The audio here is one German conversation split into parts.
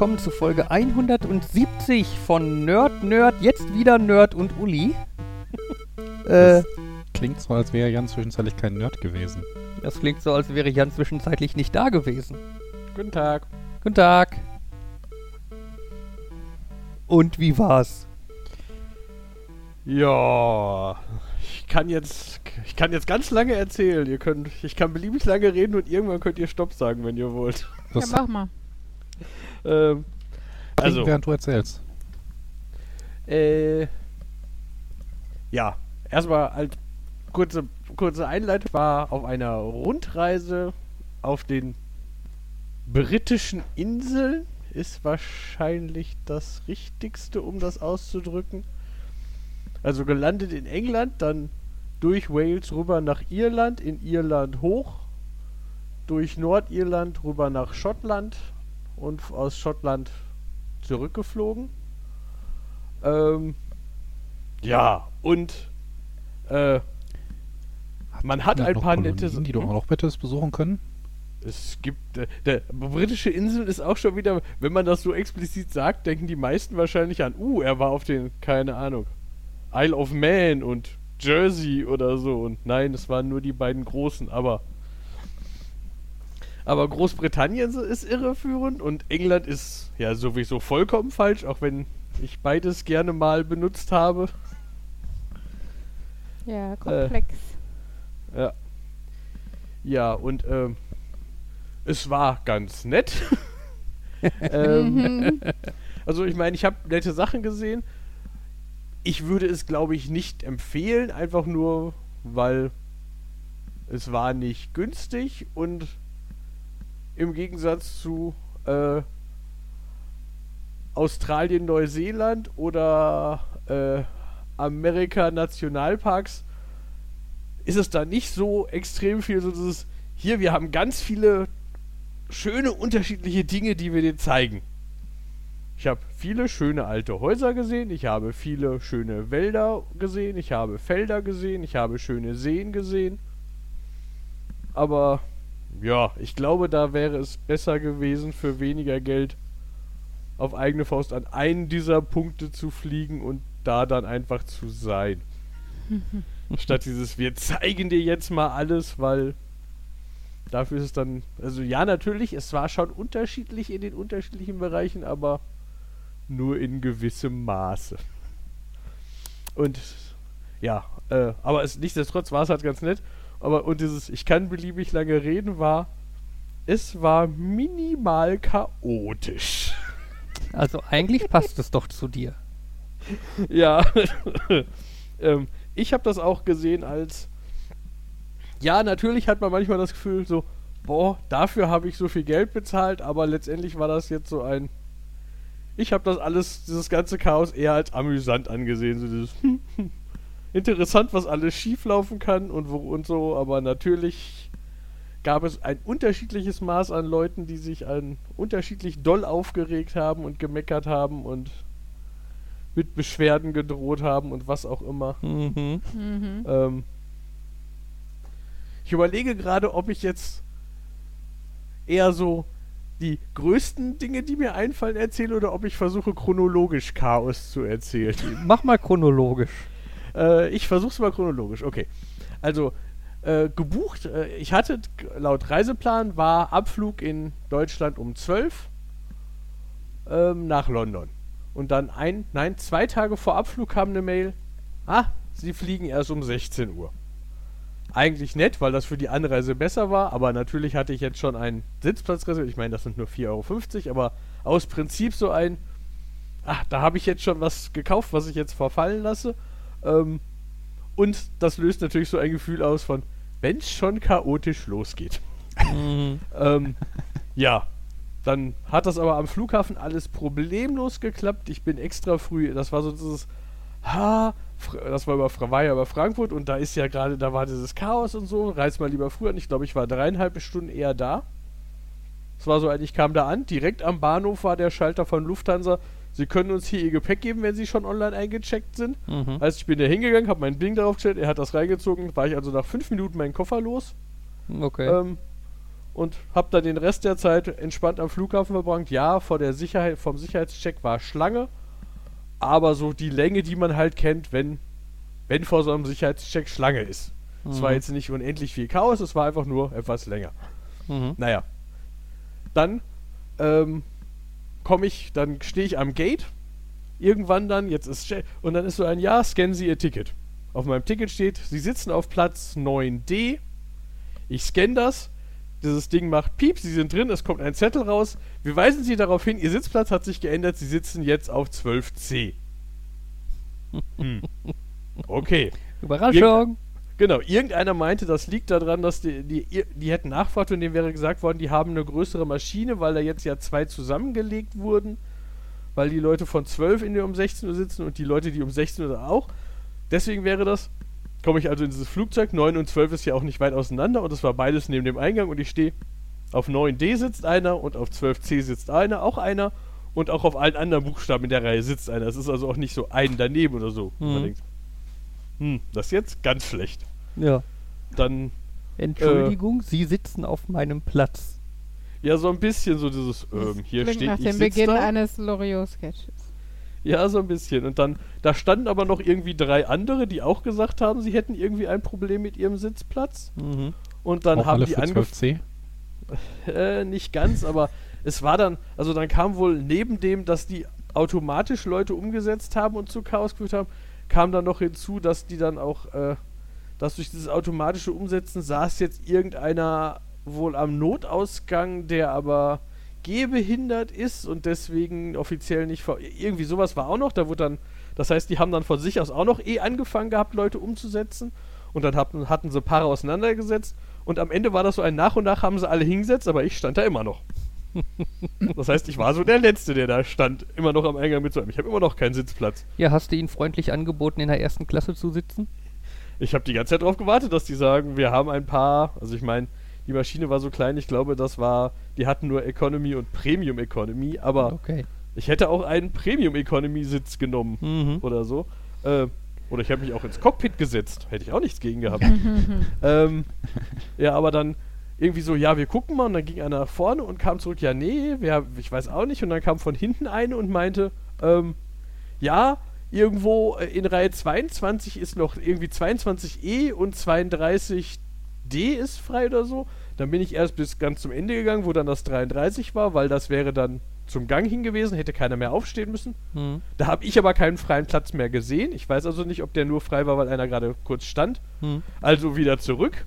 Willkommen zu Folge 170 von Nerd, Nerd, jetzt wieder Nerd und Uli. äh, klingt so, als wäre Jan zwischenzeitlich kein Nerd gewesen. Das klingt so, als wäre Jan zwischenzeitlich nicht da gewesen. Guten Tag. Guten Tag. Und wie war's? Ja, ich kann jetzt, ich kann jetzt ganz lange erzählen. Ihr könnt, ich kann beliebig lange reden und irgendwann könnt ihr Stopp sagen, wenn ihr wollt. Das ja, mach mal. Ähm, also, während du erzählst. Äh, ja, erstmal als kurze, kurze Einleitung war auf einer Rundreise auf den britischen Inseln ist wahrscheinlich das Richtigste, um das auszudrücken. Also gelandet in England, dann durch Wales rüber nach Irland, in Irland hoch, durch Nordirland rüber nach Schottland und aus Schottland zurückgeflogen. Ähm, ja, und äh, man hat ein paar Kolonien, nette die du auch noch bitte besuchen können. Es gibt. Äh, der britische Inseln ist auch schon wieder, wenn man das so explizit sagt, denken die meisten wahrscheinlich an, uh, er war auf den, keine Ahnung, Isle of Man und Jersey oder so. Und nein, es waren nur die beiden großen, aber. Aber Großbritannien ist irreführend und England ist ja sowieso vollkommen falsch, auch wenn ich beides gerne mal benutzt habe. Ja, komplex. Äh, ja. Ja, und ähm, es war ganz nett. ähm, also ich meine, ich habe nette Sachen gesehen. Ich würde es, glaube ich, nicht empfehlen, einfach nur, weil es war nicht günstig und im Gegensatz zu äh, Australien, Neuseeland oder äh, Amerika Nationalparks ist es da nicht so extrem viel so dieses hier wir haben ganz viele schöne unterschiedliche Dinge, die wir dir zeigen. Ich habe viele schöne alte Häuser gesehen, ich habe viele schöne Wälder gesehen, ich habe Felder gesehen, ich habe schöne Seen gesehen. Aber ja, ich glaube, da wäre es besser gewesen, für weniger Geld auf eigene Faust an einen dieser Punkte zu fliegen und da dann einfach zu sein. Statt dieses, wir zeigen dir jetzt mal alles, weil Dafür ist es dann, also ja, natürlich, es war schon unterschiedlich in den unterschiedlichen Bereichen, aber nur in gewissem Maße. Und ja, äh, aber es, nichtsdestotrotz war es halt ganz nett. Aber und dieses, ich kann beliebig lange reden, war, es war minimal chaotisch. Also eigentlich passt es doch zu dir. Ja, ähm, ich habe das auch gesehen als ja, natürlich hat man manchmal das Gefühl so, boah, dafür habe ich so viel Geld bezahlt, aber letztendlich war das jetzt so ein. Ich habe das alles, dieses ganze Chaos eher als amüsant angesehen. So dieses interessant, was alles schieflaufen kann und wo und so, aber natürlich gab es ein unterschiedliches Maß an Leuten, die sich an unterschiedlich doll aufgeregt haben und gemeckert haben und mit Beschwerden gedroht haben und was auch immer. Mhm. Mhm. Ähm, ich überlege gerade, ob ich jetzt eher so die größten Dinge, die mir einfallen, erzähle oder ob ich versuche, chronologisch Chaos zu erzählen. Mach mal chronologisch. Äh, ich versuche es mal chronologisch, okay. Also, äh, gebucht, äh, ich hatte laut Reiseplan, war Abflug in Deutschland um 12 ähm, nach London. Und dann ein, nein, zwei Tage vor Abflug kam eine Mail, ah, sie fliegen erst um 16 Uhr eigentlich nett, weil das für die Anreise besser war, aber natürlich hatte ich jetzt schon einen Sitzplatz reserviert. Ich meine, das sind nur 4,50 Euro, aber aus Prinzip so ein, ach, da habe ich jetzt schon was gekauft, was ich jetzt verfallen lasse. Ähm, und das löst natürlich so ein Gefühl aus von, wenn es schon chaotisch losgeht. Mhm. ähm, ja, dann hat das aber am Flughafen alles problemlos geklappt. Ich bin extra früh, das war so dieses, ha, das war, über, war ja über Frankfurt und da ist ja gerade, da war dieses Chaos und so, reiß mal lieber früher. Und ich glaube, ich war dreieinhalb Stunden eher da. Es war so, ich kam da an, direkt am Bahnhof war der Schalter von Lufthansa. Sie können uns hier Ihr Gepäck geben, wenn Sie schon online eingecheckt sind. Mhm. Also ich bin da hingegangen, habe mein Ding drauf gestellt, er hat das reingezogen, war ich also nach fünf Minuten meinen Koffer los. Okay. Ähm, und habe dann den Rest der Zeit entspannt am Flughafen verbracht. Ja, vor der Sicherheit, vom Sicherheitscheck war Schlange, aber so die Länge, die man halt kennt, wenn, wenn vor so einem Sicherheitscheck Schlange ist. Es Mhm. war jetzt nicht unendlich viel Chaos, es war einfach nur etwas länger. Mhm. Naja. Dann ähm, komme ich, dann stehe ich am Gate. Irgendwann dann, jetzt ist und dann ist so ein Ja, scannen Sie Ihr Ticket. Auf meinem Ticket steht, Sie sitzen auf Platz 9D. Ich scanne das. Dieses Ding macht Piep, Sie sind drin, es kommt ein Zettel raus. Wir weisen Sie darauf hin, Ihr Sitzplatz hat sich geändert, Sie sitzen jetzt auf 12C. Hm. Okay. Überraschung. Genau, irgendeiner meinte, das liegt daran, dass die, die, die hätten nachfragt und dem wäre gesagt worden, die haben eine größere Maschine, weil da jetzt ja zwei zusammengelegt wurden, weil die Leute von 12 in der um 16 Uhr sitzen und die Leute, die um 16 Uhr auch. Deswegen wäre das, komme ich also in dieses Flugzeug, 9 und 12 ist ja auch nicht weit auseinander und es war beides neben dem Eingang und ich stehe auf 9D sitzt einer und auf 12C sitzt einer, auch einer und auch auf allen anderen Buchstaben in der Reihe sitzt einer. Es ist also auch nicht so ein daneben oder so. Mhm. Hm, das ist jetzt ganz schlecht Ja. dann Entschuldigung, Sie sitzen auf meinem Platz. ja so ein bisschen so dieses ähm, hier steht nach ich dem Beginn da. eines Loriot-Sketches. ja so ein bisschen und dann da standen aber noch irgendwie drei andere die auch gesagt haben sie hätten irgendwie ein Problem mit ihrem Sitzplatz Mhm. und dann Auch haben alle die für angefangen 12C? äh, nicht ganz aber es war dann also dann kam wohl neben dem dass die automatisch Leute umgesetzt haben und zu Chaos geführt haben kam dann noch hinzu dass die dann auch äh, dass durch dieses automatische Umsetzen saß jetzt irgendeiner wohl am Notausgang, der aber gehbehindert ist und deswegen offiziell nicht ver irgendwie sowas war auch noch, da wurde dann das heißt, die haben dann von sich aus auch noch eh angefangen gehabt, Leute umzusetzen und dann hatten, hatten sie Paare auseinandergesetzt und am Ende war das so ein nach und nach haben sie alle hingesetzt, aber ich stand da immer noch. das heißt, ich war so der Letzte, der da stand, immer noch am Eingang mit so einem. Ich habe immer noch keinen Sitzplatz. Ja, hast du ihnen freundlich angeboten, in der ersten Klasse zu sitzen? Ich habe die ganze Zeit darauf gewartet, dass die sagen, wir haben ein paar, also ich meine, die Maschine war so klein, ich glaube, das war, die hatten nur Economy und Premium Economy, aber Okay. ich hätte auch einen Premium Economy Sitz genommen Mhm. oder so. Äh, oder ich habe mich auch ins Cockpit gesetzt, hätte ich auch nichts gegen gehabt. ähm, ja, aber dann irgendwie so, ja, wir gucken mal und dann ging einer nach vorne und kam zurück, ja, nee, wer, ich weiß auch nicht und dann kam von hinten eine und meinte, ähm, ja, irgendwo äh, in Reihe 22 ist noch irgendwie 22E und 32D ist frei oder so. Dann bin ich erst bis ganz zum Ende gegangen, wo dann das 33 war, weil das wäre dann zum Gang hin gewesen, hätte keiner mehr aufstehen müssen. Mhm. Da habe ich aber keinen freien Platz mehr gesehen. Ich weiß also nicht, ob der nur frei war, weil einer gerade kurz stand. Mhm. Also wieder zurück.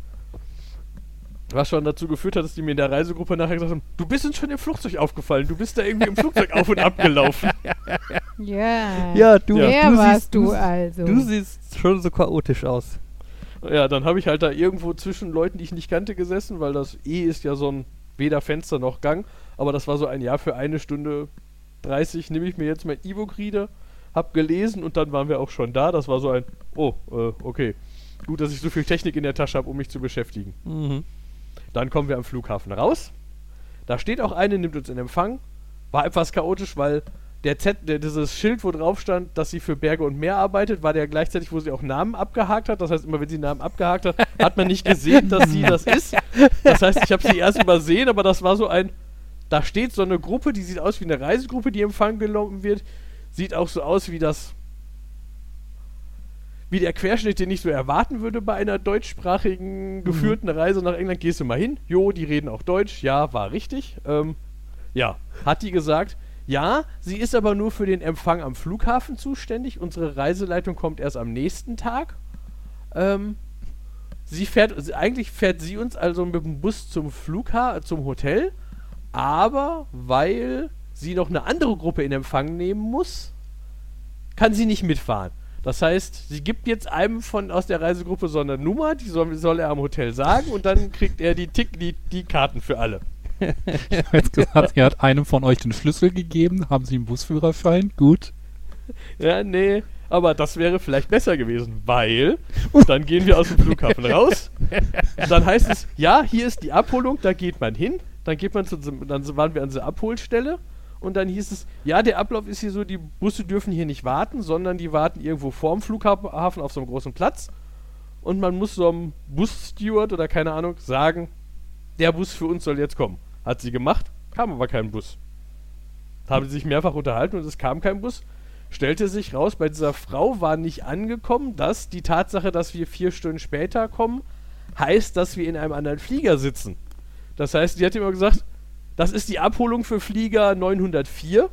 Was schon dazu geführt hat, dass die mir in der Reisegruppe nachher gesagt haben, du bist uns schon im Flugzeug aufgefallen, du bist da irgendwie im Flugzeug auf und ab gelaufen. Ja. Ja, du, Der du warst siehst, du du, also. du siehst schon so chaotisch aus. Ja, dann habe ich halt da irgendwo zwischen Leuten, die ich nicht kannte, gesessen, weil das E ist ja so ein weder Fenster noch Gang. Aber das war so ein Jahr für eine Stunde 30, nehme ich mir jetzt mein E-Book-Reader, hab gelesen und dann waren wir auch schon da. Das war so ein, oh, äh, okay. Gut, dass ich so viel Technik in der Tasche habe, um mich zu beschäftigen. Mhm. Dann kommen wir am Flughafen raus. Da steht auch eine, nimmt uns in Empfang. War etwas chaotisch, weil der Z, der, dieses Schild, wo drauf stand, dass sie für Berge und Meer arbeitet, war der gleichzeitig, wo sie auch Namen abgehakt hat. Das heißt, immer wenn sie Namen abgehakt hat, hat man nicht gesehen, dass sie das ist. Das heißt, ich habe sie erst übersehen, aber das war so ein. Da steht so eine Gruppe, die sieht aus wie eine Reisegruppe, die in Empfang genommen wird. Sieht auch so aus wie das. Wie der Querschnitt, den ich so erwarten würde bei einer deutschsprachigen geführten Reise nach England. Gehst du mal hin? Jo, die reden auch Deutsch. Ja, war richtig. Ähm, ja, hat die gesagt. Ja, sie ist aber nur für den Empfang am Flughafen zuständig. Unsere Reiseleitung kommt erst am nächsten Tag. Ähm, sie fährt, eigentlich fährt sie uns also mit dem Bus zum Flughafen, zum Hotel, aber weil sie noch eine andere Gruppe in Empfang nehmen muss, kann sie nicht mitfahren. Das heißt, sie gibt jetzt einem von aus der Reisegruppe so eine Nummer, die soll, soll er am Hotel sagen und dann kriegt er die, Tick, die, die Karten für alle. Jetzt gesagt, er hat einem von euch den Schlüssel gegeben. Haben Sie einen Busführerschein? Gut. Ja, nee, aber das wäre vielleicht besser gewesen, weil dann gehen wir aus dem Flughafen raus. Dann heißt es, ja, hier ist die Abholung, da geht man hin. Dann geht man zu, dann waren wir an der Abholstelle und dann hieß es, ja, der Ablauf ist hier so, die Busse dürfen hier nicht warten, sondern die warten irgendwo vorm Flughafen auf so einem großen Platz und man muss so einem Bussteward oder keine Ahnung sagen, der Bus für uns soll jetzt kommen. Hat sie gemacht, kam aber kein Bus. Haben sie sich mehrfach unterhalten und es kam kein Bus. Stellte sich raus, bei dieser Frau war nicht angekommen, dass die Tatsache, dass wir vier Stunden später kommen, heißt, dass wir in einem anderen Flieger sitzen. Das heißt, die hat immer gesagt, das ist die Abholung für Flieger 904.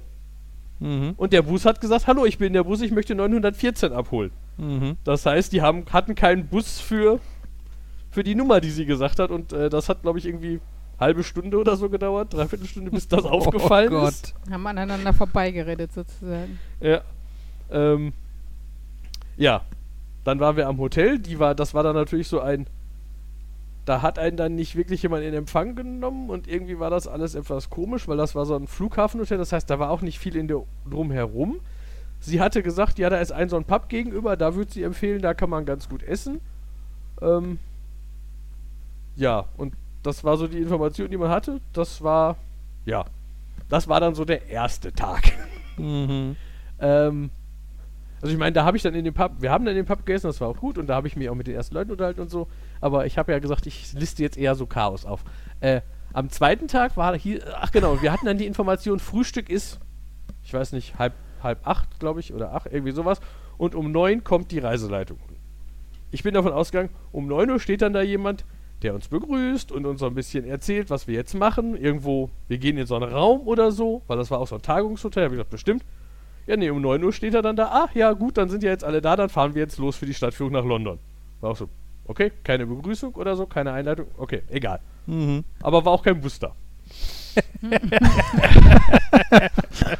Mhm. Und der Bus hat gesagt, hallo, ich bin der Bus, ich möchte 914 abholen. Mhm. Das heißt, die haben, hatten keinen Bus für, für die Nummer, die sie gesagt hat. Und äh, das hat, glaube ich, irgendwie halbe Stunde oder so gedauert, dreiviertel Stunde, bis das aufgefallen oh ist. Gott. Haben aneinander vorbeigeredet sozusagen. Ja. Ähm, ja. Dann waren wir am Hotel. Die war, das war dann natürlich so ein. Da hat einen dann nicht wirklich jemand in Empfang genommen und irgendwie war das alles etwas komisch, weil das war so ein Flughafenhotel. Das heißt, da war auch nicht viel in der drumherum. Sie hatte gesagt, ja, da ist ein so ein Pub gegenüber, da würde sie empfehlen, da kann man ganz gut essen. Ähm, ja, und das war so die Information, die man hatte. Das war, ja, das war dann so der erste Tag. Mhm. Ähm, also ich meine, da habe ich dann in dem Pub, wir haben dann in dem Pub gegessen, das war auch gut und da habe ich mich auch mit den ersten Leuten unterhalten und so. Aber ich habe ja gesagt, ich liste jetzt eher so Chaos auf. Äh, am zweiten Tag war hier, ach genau, wir hatten dann die Information, Frühstück ist, ich weiß nicht, halb, halb acht, glaube ich, oder acht, irgendwie sowas. Und um neun kommt die Reiseleitung. Ich bin davon ausgegangen, um neun Uhr steht dann da jemand, der uns begrüßt und uns so ein bisschen erzählt, was wir jetzt machen. Irgendwo, wir gehen in so einen Raum oder so, weil das war auch so ein Tagungshotel, habe ich gesagt, bestimmt. Ja, nee, um 9 Uhr steht er dann da. Ah, ja, gut, dann sind ja jetzt alle da, dann fahren wir jetzt los für die Stadtführung nach London. War auch so, okay, keine Begrüßung oder so, keine Einleitung, okay, egal. Mhm. Aber war auch kein Bus da.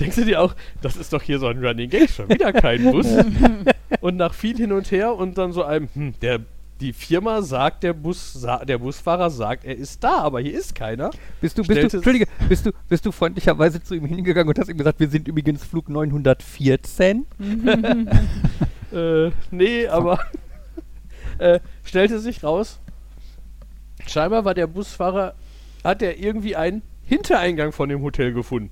Denkst du dir auch, das ist doch hier so ein Running Gag, schon wieder kein Bus? und nach viel hin und her und dann so einem, hm, der, die Firma sagt, der, Bus, sa der Busfahrer sagt, er ist da, aber hier ist keiner. Bist du, bist du, Entschuldige, bist du, bist du freundlicherweise zu ihm hingegangen und hast ihm gesagt, wir sind übrigens Flug 914? Äh, nee, aber äh, stellte sich raus, scheinbar war der Busfahrer, hat er irgendwie einen Hintereingang von dem Hotel gefunden.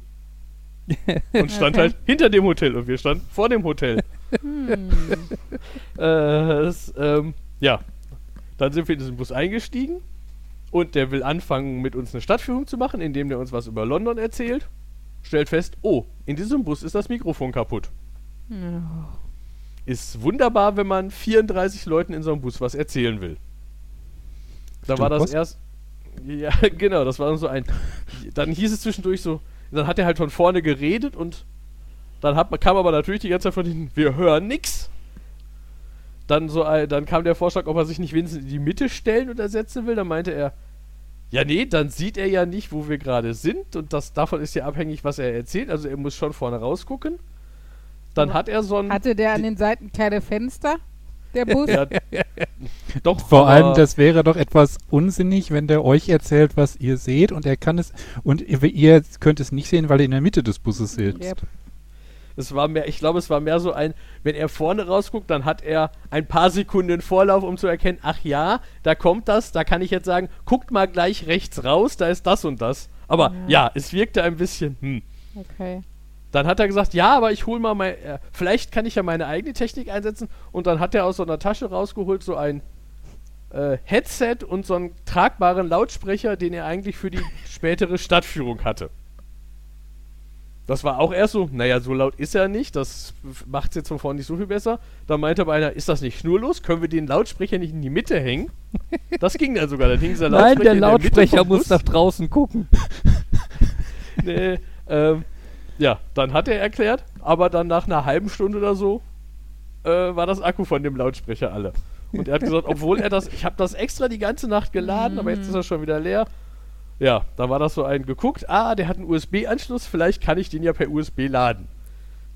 Und stand Okay. halt hinter dem Hotel und wir standen vor dem Hotel. Hm. Äh, das, ähm, ja, dann sind wir in diesen Bus eingestiegen und der will anfangen, mit uns eine Stadtführung zu machen, indem der uns was über London erzählt. Stellt fest, oh, in diesem Bus ist das Mikrofon kaputt. Ja. Ist wunderbar, wenn man 34 Leuten in so einem Bus was erzählen will. Da Stimmt, war das was? erst. Ja, genau, das war dann so ein. Dann hieß es zwischendurch so, dann hat er halt von vorne geredet und dann hat, man- kam aber natürlich die ganze Zeit von hinten, wir hören nix. Dann, so dann kam der Vorschlag, ob er sich nicht wenigstens in die Mitte stellen und ersetzen will. Dann meinte er, ja, nee, dann sieht er ja nicht, wo wir gerade sind und das davon ist ja abhängig, was er erzählt. Also er muss schon vorne rausgucken. Dann hat er so ein. Hatte der an den Seiten kleine Fenster? Der Bus? Ja, doch, Vor allem, das wäre doch etwas unsinnig, wenn der euch erzählt, was ihr seht und er kann es und ihr, ihr könnt es nicht sehen, weil ihr in der Mitte des Busses sitzt. Yep. Es war mehr, ich glaube, es war mehr so ein, wenn er vorne rausguckt, dann hat er ein paar Sekunden Vorlauf, um zu erkennen, ach ja, da kommt das, da kann ich jetzt sagen, guckt mal gleich rechts raus, da ist das und das. Aber ja, Ja. es wirkte ein bisschen, hm. Okay. Dann hat er gesagt, ja, aber ich hol mal mein, äh, vielleicht kann ich ja meine eigene Technik einsetzen. Und dann hat er aus so einer Tasche rausgeholt so ein äh, Headset und so einen tragbaren Lautsprecher, den er eigentlich für die spätere Stadtführung hatte. Das war auch erst so, naja, so laut ist er nicht, das macht es jetzt von vorne nicht so viel besser. Da meinte aber einer, ist das nicht schnurlos? Können wir den Lautsprecher nicht in die Mitte hängen? Das ging dann sogar, dann hing dieser Nein, der in Mitte Lautsprecher vom muss Bus. nach draußen gucken. nee, ähm, ja, dann hat er erklärt, aber dann nach einer halben Stunde oder so äh, war das Akku von dem Lautsprecher alle. Und er hat gesagt, obwohl er das, ich habe das extra die ganze Nacht geladen, aber jetzt ist er schon wieder leer. Ja, da war das so ein geguckt, ah, der hat einen USB-Anschluss, vielleicht kann ich den ja per USB laden.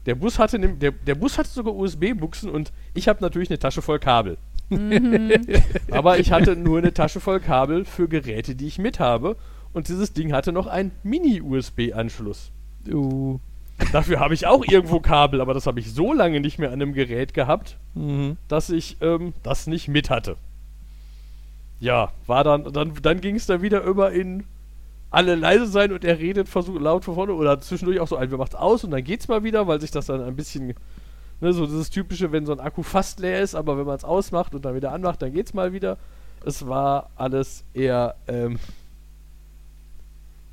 Der Bus hatte, nem- der, der Bus hatte sogar USB-Buchsen und ich habe natürlich eine Tasche voll Kabel. Aber ich hatte nur eine Tasche voll Kabel für Geräte, die ich mit habe. Und dieses Ding hatte noch einen Mini-USB-Anschluss. Uh. Dafür habe ich auch irgendwo Kabel, aber das habe ich so lange nicht mehr an einem Gerät gehabt, Mhm. dass ich ähm, das nicht mit hatte. Ja, war dann, dann, dann ging es dann wieder über in alle leise sein und er redet versucht laut von vorne oder zwischendurch auch so ein, wir macht's aus und dann geht's mal wieder, weil sich das dann ein bisschen, ne, so dieses typische, wenn so ein Akku fast leer ist, aber wenn man es ausmacht und dann wieder anmacht, dann geht's mal wieder. Es war alles eher, ähm,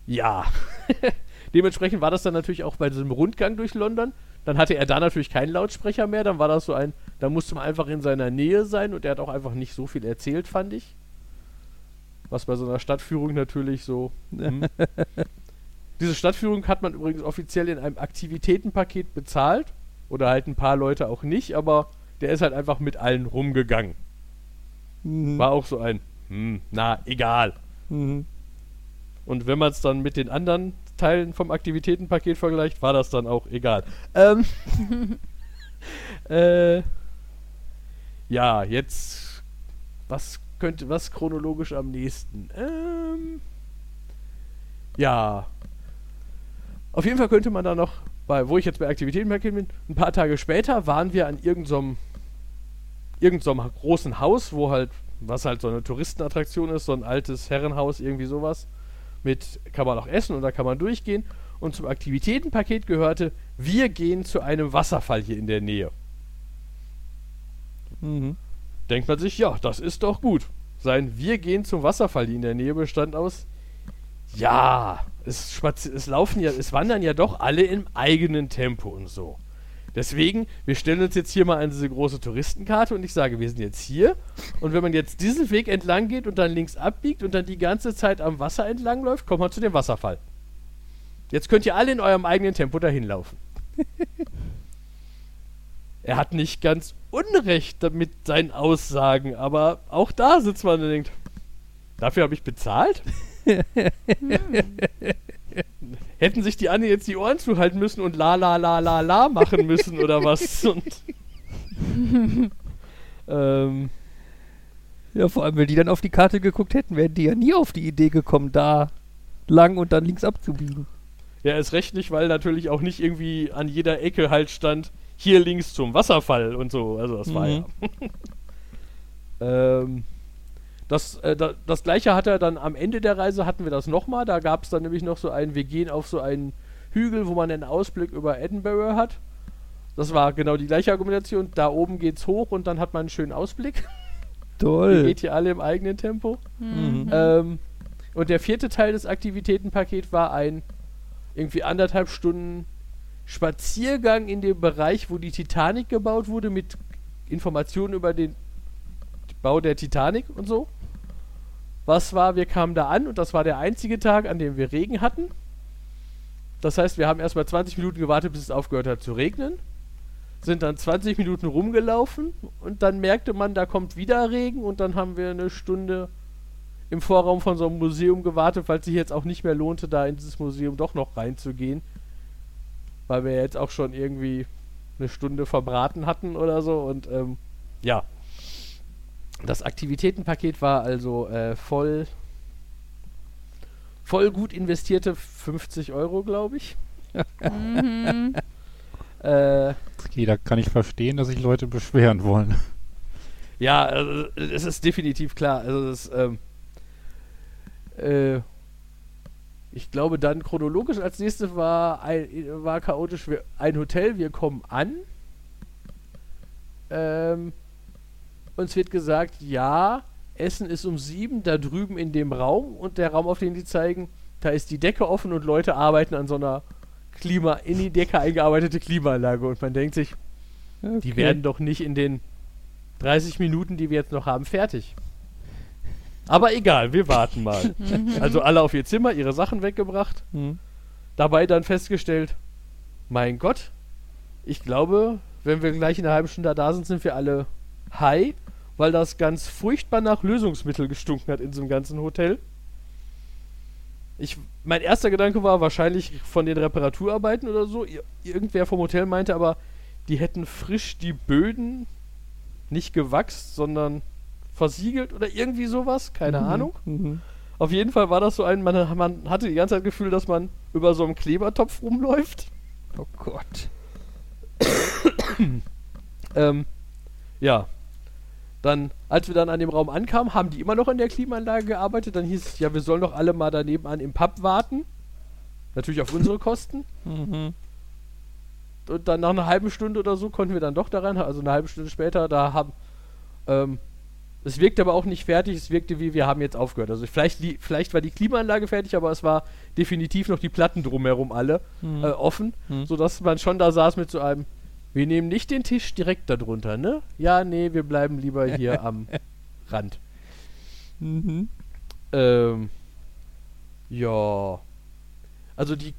Ja. Dementsprechend war das dann natürlich auch bei diesem Rundgang durch London. Dann hatte er da natürlich keinen Lautsprecher mehr. Dann war das so ein, da musste man einfach in seiner Nähe sein und er hat auch einfach nicht so viel erzählt, fand ich. Was bei so einer Stadtführung natürlich so. hm. Diese Stadtführung hat man übrigens offiziell in einem Aktivitätenpaket bezahlt. Oder halt ein paar Leute auch nicht, aber der ist halt einfach mit allen rumgegangen. Mhm. War auch so ein, hm, na, egal. Mhm. Und wenn man es dann mit den anderen Teilen vom Aktivitätenpaket vergleicht, war das dann auch egal. Ähm, äh, ja, jetzt, was könnte, was chronologisch am nächsten? Ähm, ja, auf jeden Fall könnte man da noch, bei, wo ich jetzt bei Aktivitätenpaket bin, ein paar Tage später waren wir an irgendeinem irgendeinem großen Haus, wo halt, was halt so eine Touristenattraktion ist, so ein altes Herrenhaus, irgendwie sowas. Mit kann man auch essen und da kann man durchgehen. Und zum Aktivitätenpaket gehörte, wir gehen zu einem Wasserfall hier in der Nähe. Mhm. Denkt man sich, ja, das ist doch gut. Sein Wir gehen zum Wasserfall hier in der Nähe bestand aus, ja, es, es laufen ja, es wandern ja doch alle im eigenen Tempo und so. Deswegen, wir stellen uns jetzt hier mal an diese große Touristenkarte und ich sage, wir sind jetzt hier. Und wenn man jetzt diesen Weg entlang geht und dann links abbiegt und dann die ganze Zeit am Wasser entlang läuft, kommt man zu dem Wasserfall. Jetzt könnt ihr alle in eurem eigenen Tempo dahin laufen. er hat nicht ganz Unrecht mit seinen Aussagen, aber auch da sitzt man und denkt, dafür habe ich bezahlt? Hätten sich die anderen jetzt die Ohren zuhalten müssen und la la la la la machen müssen oder was? Und ähm, Ja, vor allem, wenn die dann auf die Karte geguckt hätten, wären die ja nie auf die Idee gekommen, da lang und dann links abzubiegen. ja, ist recht nicht, weil natürlich auch nicht irgendwie an jeder Ecke halt stand, hier links zum Wasserfall und so. Also das war Mhm. ja. ähm, das, äh, da, das gleiche hat er dann am Ende der Reise hatten wir das nochmal. Da gab es dann nämlich noch so ein, wir gehen auf so einen Hügel, wo man einen Ausblick über Edinburgh hat. Das war genau die gleiche Argumentation. Da oben geht's hoch und dann hat man einen schönen Ausblick. Ihr Toll. geht hier alle im eigenen Tempo. Mhm. Ähm, und der vierte Teil des Aktivitätenpakets war ein irgendwie anderthalb Stunden Spaziergang in dem Bereich, wo die Titanic gebaut wurde, mit Informationen über den Bau der Titanic und so. Was war, wir kamen da an und das war der einzige Tag, an dem wir Regen hatten. Das heißt, wir haben erstmal 20 Minuten gewartet, bis es aufgehört hat zu regnen. Sind dann 20 Minuten rumgelaufen und dann merkte man, da kommt wieder Regen und dann haben wir eine Stunde im Vorraum von so einem Museum gewartet, weil es sich jetzt auch nicht mehr lohnte, da in dieses Museum doch noch reinzugehen. Weil wir jetzt auch schon irgendwie eine Stunde verbraten hatten oder so und ähm, ja. Das Aktivitätenpaket war also äh, voll voll gut investierte 50 Euro, glaube ich. Mhm. Äh, Okay, da kann ich verstehen, dass sich Leute beschweren wollen. Ja, also, es ist definitiv klar. Also das, ähm, äh, ich glaube dann chronologisch als nächstes war ein, war chaotisch wir, ein Hotel. Wir kommen an. Ähm, uns wird gesagt, ja, Essen ist um sieben da drüben in dem Raum und der Raum, auf den die zeigen, da ist die Decke offen und Leute arbeiten an so einer Klima in die Decke eingearbeitete Klimaanlage und man denkt sich, die Okay. werden doch nicht in den 30 Minuten, die wir jetzt noch haben, fertig. Aber egal, wir warten mal. also alle auf ihr Zimmer, ihre Sachen weggebracht. Mhm. Dabei dann festgestellt, mein Gott, ich glaube, wenn wir gleich in einer halben Stunde da sind, sind wir alle high, weil das ganz furchtbar nach Lösungsmittel gestunken hat in diesem ganzen Hotel. Ich, mein erster Gedanke war wahrscheinlich von den Reparaturarbeiten oder so. Ir irgendwer vom Hotel meinte aber, die hätten frisch die Böden nicht gewachst, sondern versiegelt oder irgendwie sowas. Keine Mhm. Ahnung. Mhm. Auf jeden Fall war das so ein, man, man hatte die ganze Zeit das Gefühl, dass man über so einem Klebertopf rumläuft. Oh Gott. Ähm, ja. Dann, als wir dann an dem Raum ankamen, haben die immer noch in der Klimaanlage gearbeitet. Dann hieß es, ja, wir sollen doch alle mal daneben an im Pub warten. Natürlich auf unsere Kosten. Mhm. Und dann nach einer halben Stunde oder so konnten wir dann doch daran, also eine halbe Stunde später, da haben, ähm, Es wirkte aber auch nicht fertig, es wirkte wie, wir haben jetzt aufgehört. Also vielleicht, vielleicht war die Klimaanlage fertig, aber es war definitiv noch die Platten drumherum alle Mhm. äh, offen, Mhm. sodass man schon da saß mit so einem, wir nehmen nicht den Tisch direkt darunter, ne? Ja, nee, wir bleiben lieber hier am Rand. Mhm. Ähm, ja. Also die,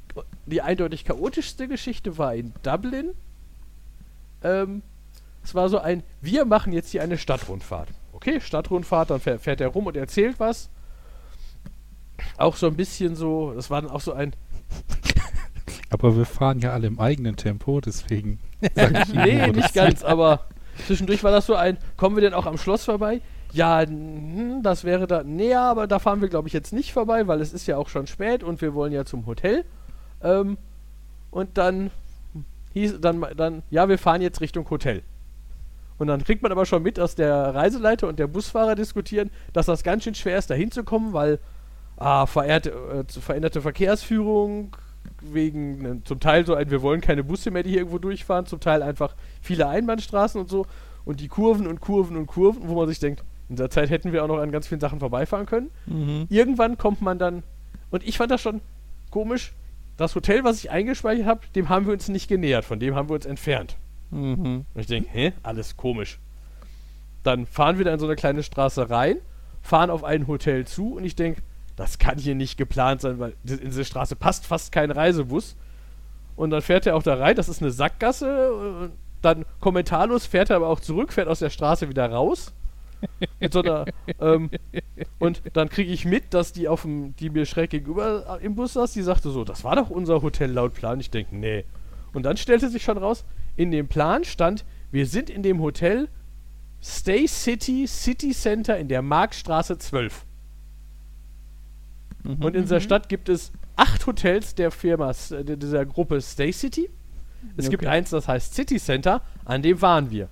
die eindeutig chaotischste Geschichte war in Dublin. Ähm, es war so ein, wir machen jetzt hier eine Stadtrundfahrt. Okay, Stadtrundfahrt, dann fährt, fährt er rum und erzählt was. Auch so ein bisschen so, das war dann auch so ein, Aber wir fahren ja alle im eigenen Tempo, deswegen. sag ich Ihnen, nee, das nicht ganz, aber zwischendurch war das so ein, kommen wir denn auch am Schloss vorbei? Ja, hm, das wäre da näher, aber da fahren wir, glaube ich, jetzt nicht vorbei, weil es ist ja auch schon spät und wir wollen ja zum Hotel. Ähm, und dann hieß dann, dann, ja, wir fahren jetzt Richtung Hotel. Und dann kriegt man aber schon mit, dass der Reiseleiter und der Busfahrer diskutieren, dass das ganz schön schwer ist, da hinzukommen, weil ah, verehrte, äh, veränderte Verkehrsführung, wegen äh, zum Teil so ein, wir wollen keine Busse mehr, die hier irgendwo durchfahren, zum Teil einfach viele Einbahnstraßen und so und die Kurven und Kurven und Kurven, wo man sich denkt, in der Zeit hätten wir auch noch an ganz vielen Sachen vorbeifahren können. Mhm. Irgendwann kommt man dann, und ich fand das schon komisch, das Hotel, was ich eingespeichert habe, dem haben wir uns nicht genähert, von dem haben wir uns entfernt. Mhm. Und ich denke, hä? Alles komisch. Dann fahren wir da in so eine kleine Straße rein, fahren auf ein Hotel zu und ich denke, das kann hier nicht geplant sein, weil in diese Straße passt fast kein Reisebus. Und dann fährt er auch da rein, das ist eine Sackgasse. Und dann kommentarlos fährt er aber auch zurück, fährt aus der Straße wieder raus. Mit so einer, ähm, und dann kriege ich mit, dass die auf dem, die mir schräg gegenüber äh, im Bus saß, die sagte so, das war doch unser Hotel laut Plan. Ich denke, nee. Und dann stellte sich schon raus, in dem Plan stand, wir sind in dem Hotel Stay City City Center in der Marktstraße 12. Mhm. Und in dieser Stadt gibt es acht Hotels der Firma, äh, dieser Gruppe Stay City. Es gibt Okay. eins, das heißt City Center, an dem waren wir.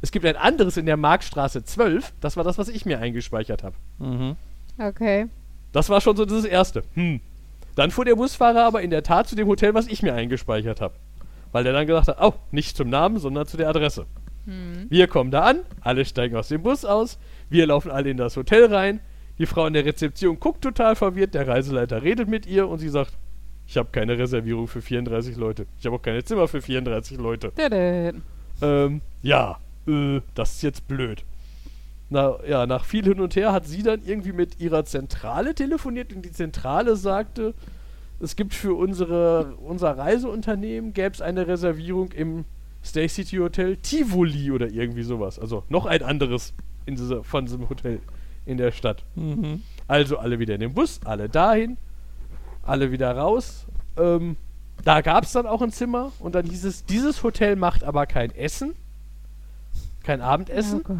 Es gibt ein anderes in der Marktstraße 12, das war das, was ich mir eingespeichert habe. Mhm. Okay. Das war schon so das erste. Hm. Dann fuhr der Busfahrer aber in der Tat zu dem Hotel, was ich mir eingespeichert habe. Weil der dann gesagt hat, oh, nicht zum Namen, sondern zu der Adresse. Hm. Wir kommen da an, alle steigen aus dem Bus aus, wir laufen alle in das Hotel rein, die Frau in der Rezeption guckt total verwirrt, der Reiseleiter redet mit ihr und sie sagt, ich habe keine Reservierung für 34 Leute. Ich habe auch keine Zimmer für 34 Leute. Ähm, ja, äh, das ist jetzt blöd. Na, ja, nach viel hin und her hat sie dann irgendwie mit ihrer Zentrale telefoniert und die Zentrale sagte, es gibt für unsere, unser Reiseunternehmen gäbe es eine Reservierung im Stay City Hotel Tivoli oder irgendwie sowas. Also noch ein anderes in dieser, von diesem Hotel in der Stadt. Mhm. Also alle wieder in den Bus, alle dahin, alle wieder raus. Ähm, da gab es dann auch ein Zimmer und dann hieß es, dieses Hotel macht aber kein Essen, kein Abendessen. Oh.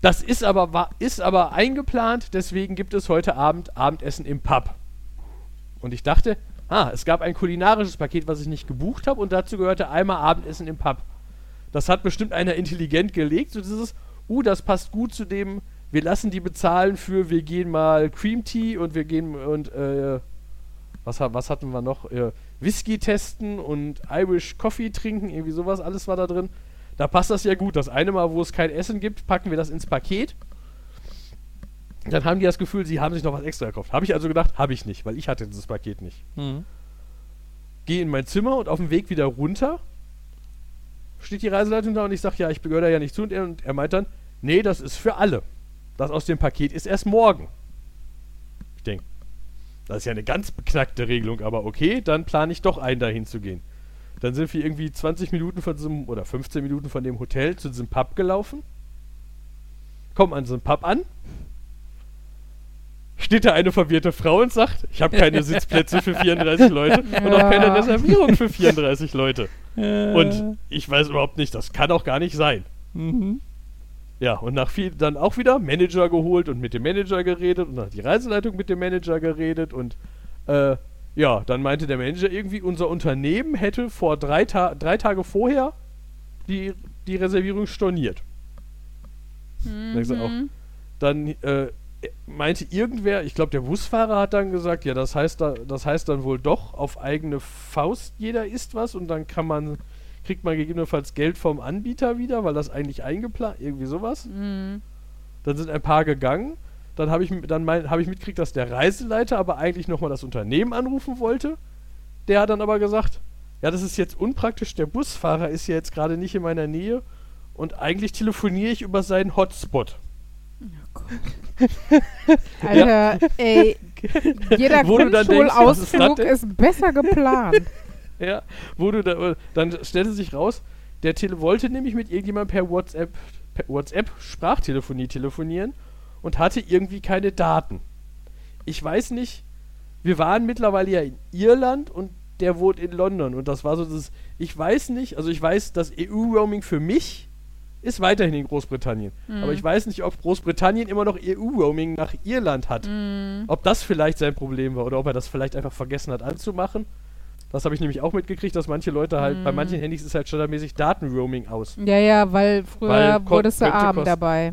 Das ist aber, wa- ist aber eingeplant, deswegen gibt es heute Abend Abendessen im Pub. Und ich dachte, ah, es gab ein kulinarisches Paket, was ich nicht gebucht habe und dazu gehörte einmal Abendessen im Pub. Das hat bestimmt einer intelligent gelegt, so dieses, uh, das passt gut zu dem, wir lassen die bezahlen für, wir gehen mal Cream Tea und wir gehen und, äh, was, was hatten wir noch? Äh, Whisky testen und Irish Coffee trinken, irgendwie sowas, alles war da drin. Da passt das ja gut. Das eine Mal, wo es kein Essen gibt, packen wir das ins Paket. Dann haben die das Gefühl, sie haben sich noch was extra gekauft. Habe ich also gedacht, habe ich nicht, weil ich hatte dieses Paket nicht. Mhm. Gehe in mein Zimmer und auf dem Weg wieder runter steht die Reiseleitung da und ich sage, ja, ich gehöre da ja nicht zu. Und er, und er meint dann, nee, das ist für alle. Das aus dem Paket ist erst morgen. Ich denke, das ist ja eine ganz beknackte Regelung, aber okay, dann plane ich doch ein, dahin zu gehen. Dann sind wir irgendwie 20 Minuten von diesem, oder 15 Minuten von dem Hotel zu diesem Pub gelaufen. Kommen an diesem Pub an. Steht da eine verwirrte Frau und sagt, ich habe keine Sitzplätze für 34 Leute und auch keine. Reservierung für 34 Leute. Und ich weiß überhaupt nicht, das kann auch gar nicht sein. Mhm. Ja, und nach viel dann auch wieder Manager geholt und mit dem Manager geredet und dann hat die Reiseleitung mit dem Manager geredet und äh, ja, dann meinte der Manager irgendwie, unser Unternehmen hätte vor drei, Ta drei Tage vorher die, die Reservierung storniert. Mhm. so, auch. Dann äh, meinte irgendwer, ich glaube der Busfahrer hat dann gesagt, ja, das heißt, da, das heißt dann wohl doch auf eigene Faust jeder isst was und dann kann man, kriegt man gegebenenfalls Geld vom Anbieter wieder, weil das eigentlich eingeplant, irgendwie sowas. Mhm. Dann sind ein paar gegangen. Dann habe ich, m- dann mein, hab ich mitgekriegt, dass der Reiseleiter aber eigentlich nochmal das Unternehmen anrufen wollte. Der hat dann aber gesagt, ja, das ist jetzt unpraktisch, der Busfahrer ist ja jetzt gerade nicht in meiner Nähe und eigentlich telefoniere ich über seinen Hotspot. Alter, ey, jeder du dann denkst, was ist das Grundschulausflug denn? ist besser geplant. Ja, wo du da, dann stellte sich raus, der Tele wollte nämlich mit irgendjemandem per WhatsApp, per WhatsApp Sprachtelefonie telefonieren und hatte irgendwie keine Daten. Ich weiß nicht, wir waren mittlerweile ja in Irland und der wohnt in London und das war so das, ich weiß nicht, also ich weiß, das EU-Roaming für mich ist weiterhin in Großbritannien. Aber ich weiß nicht, ob Großbritannien immer noch EU-Roaming nach Irland hat. Ob das vielleicht sein Problem war oder ob er das vielleicht einfach vergessen hat anzumachen. Das habe ich nämlich auch mitgekriegt, dass manche Leute halt, bei manchen Handys ist halt standardmäßig Datenroaming aus. Ja, ja, weil früher Weil wurdest du arm dabei.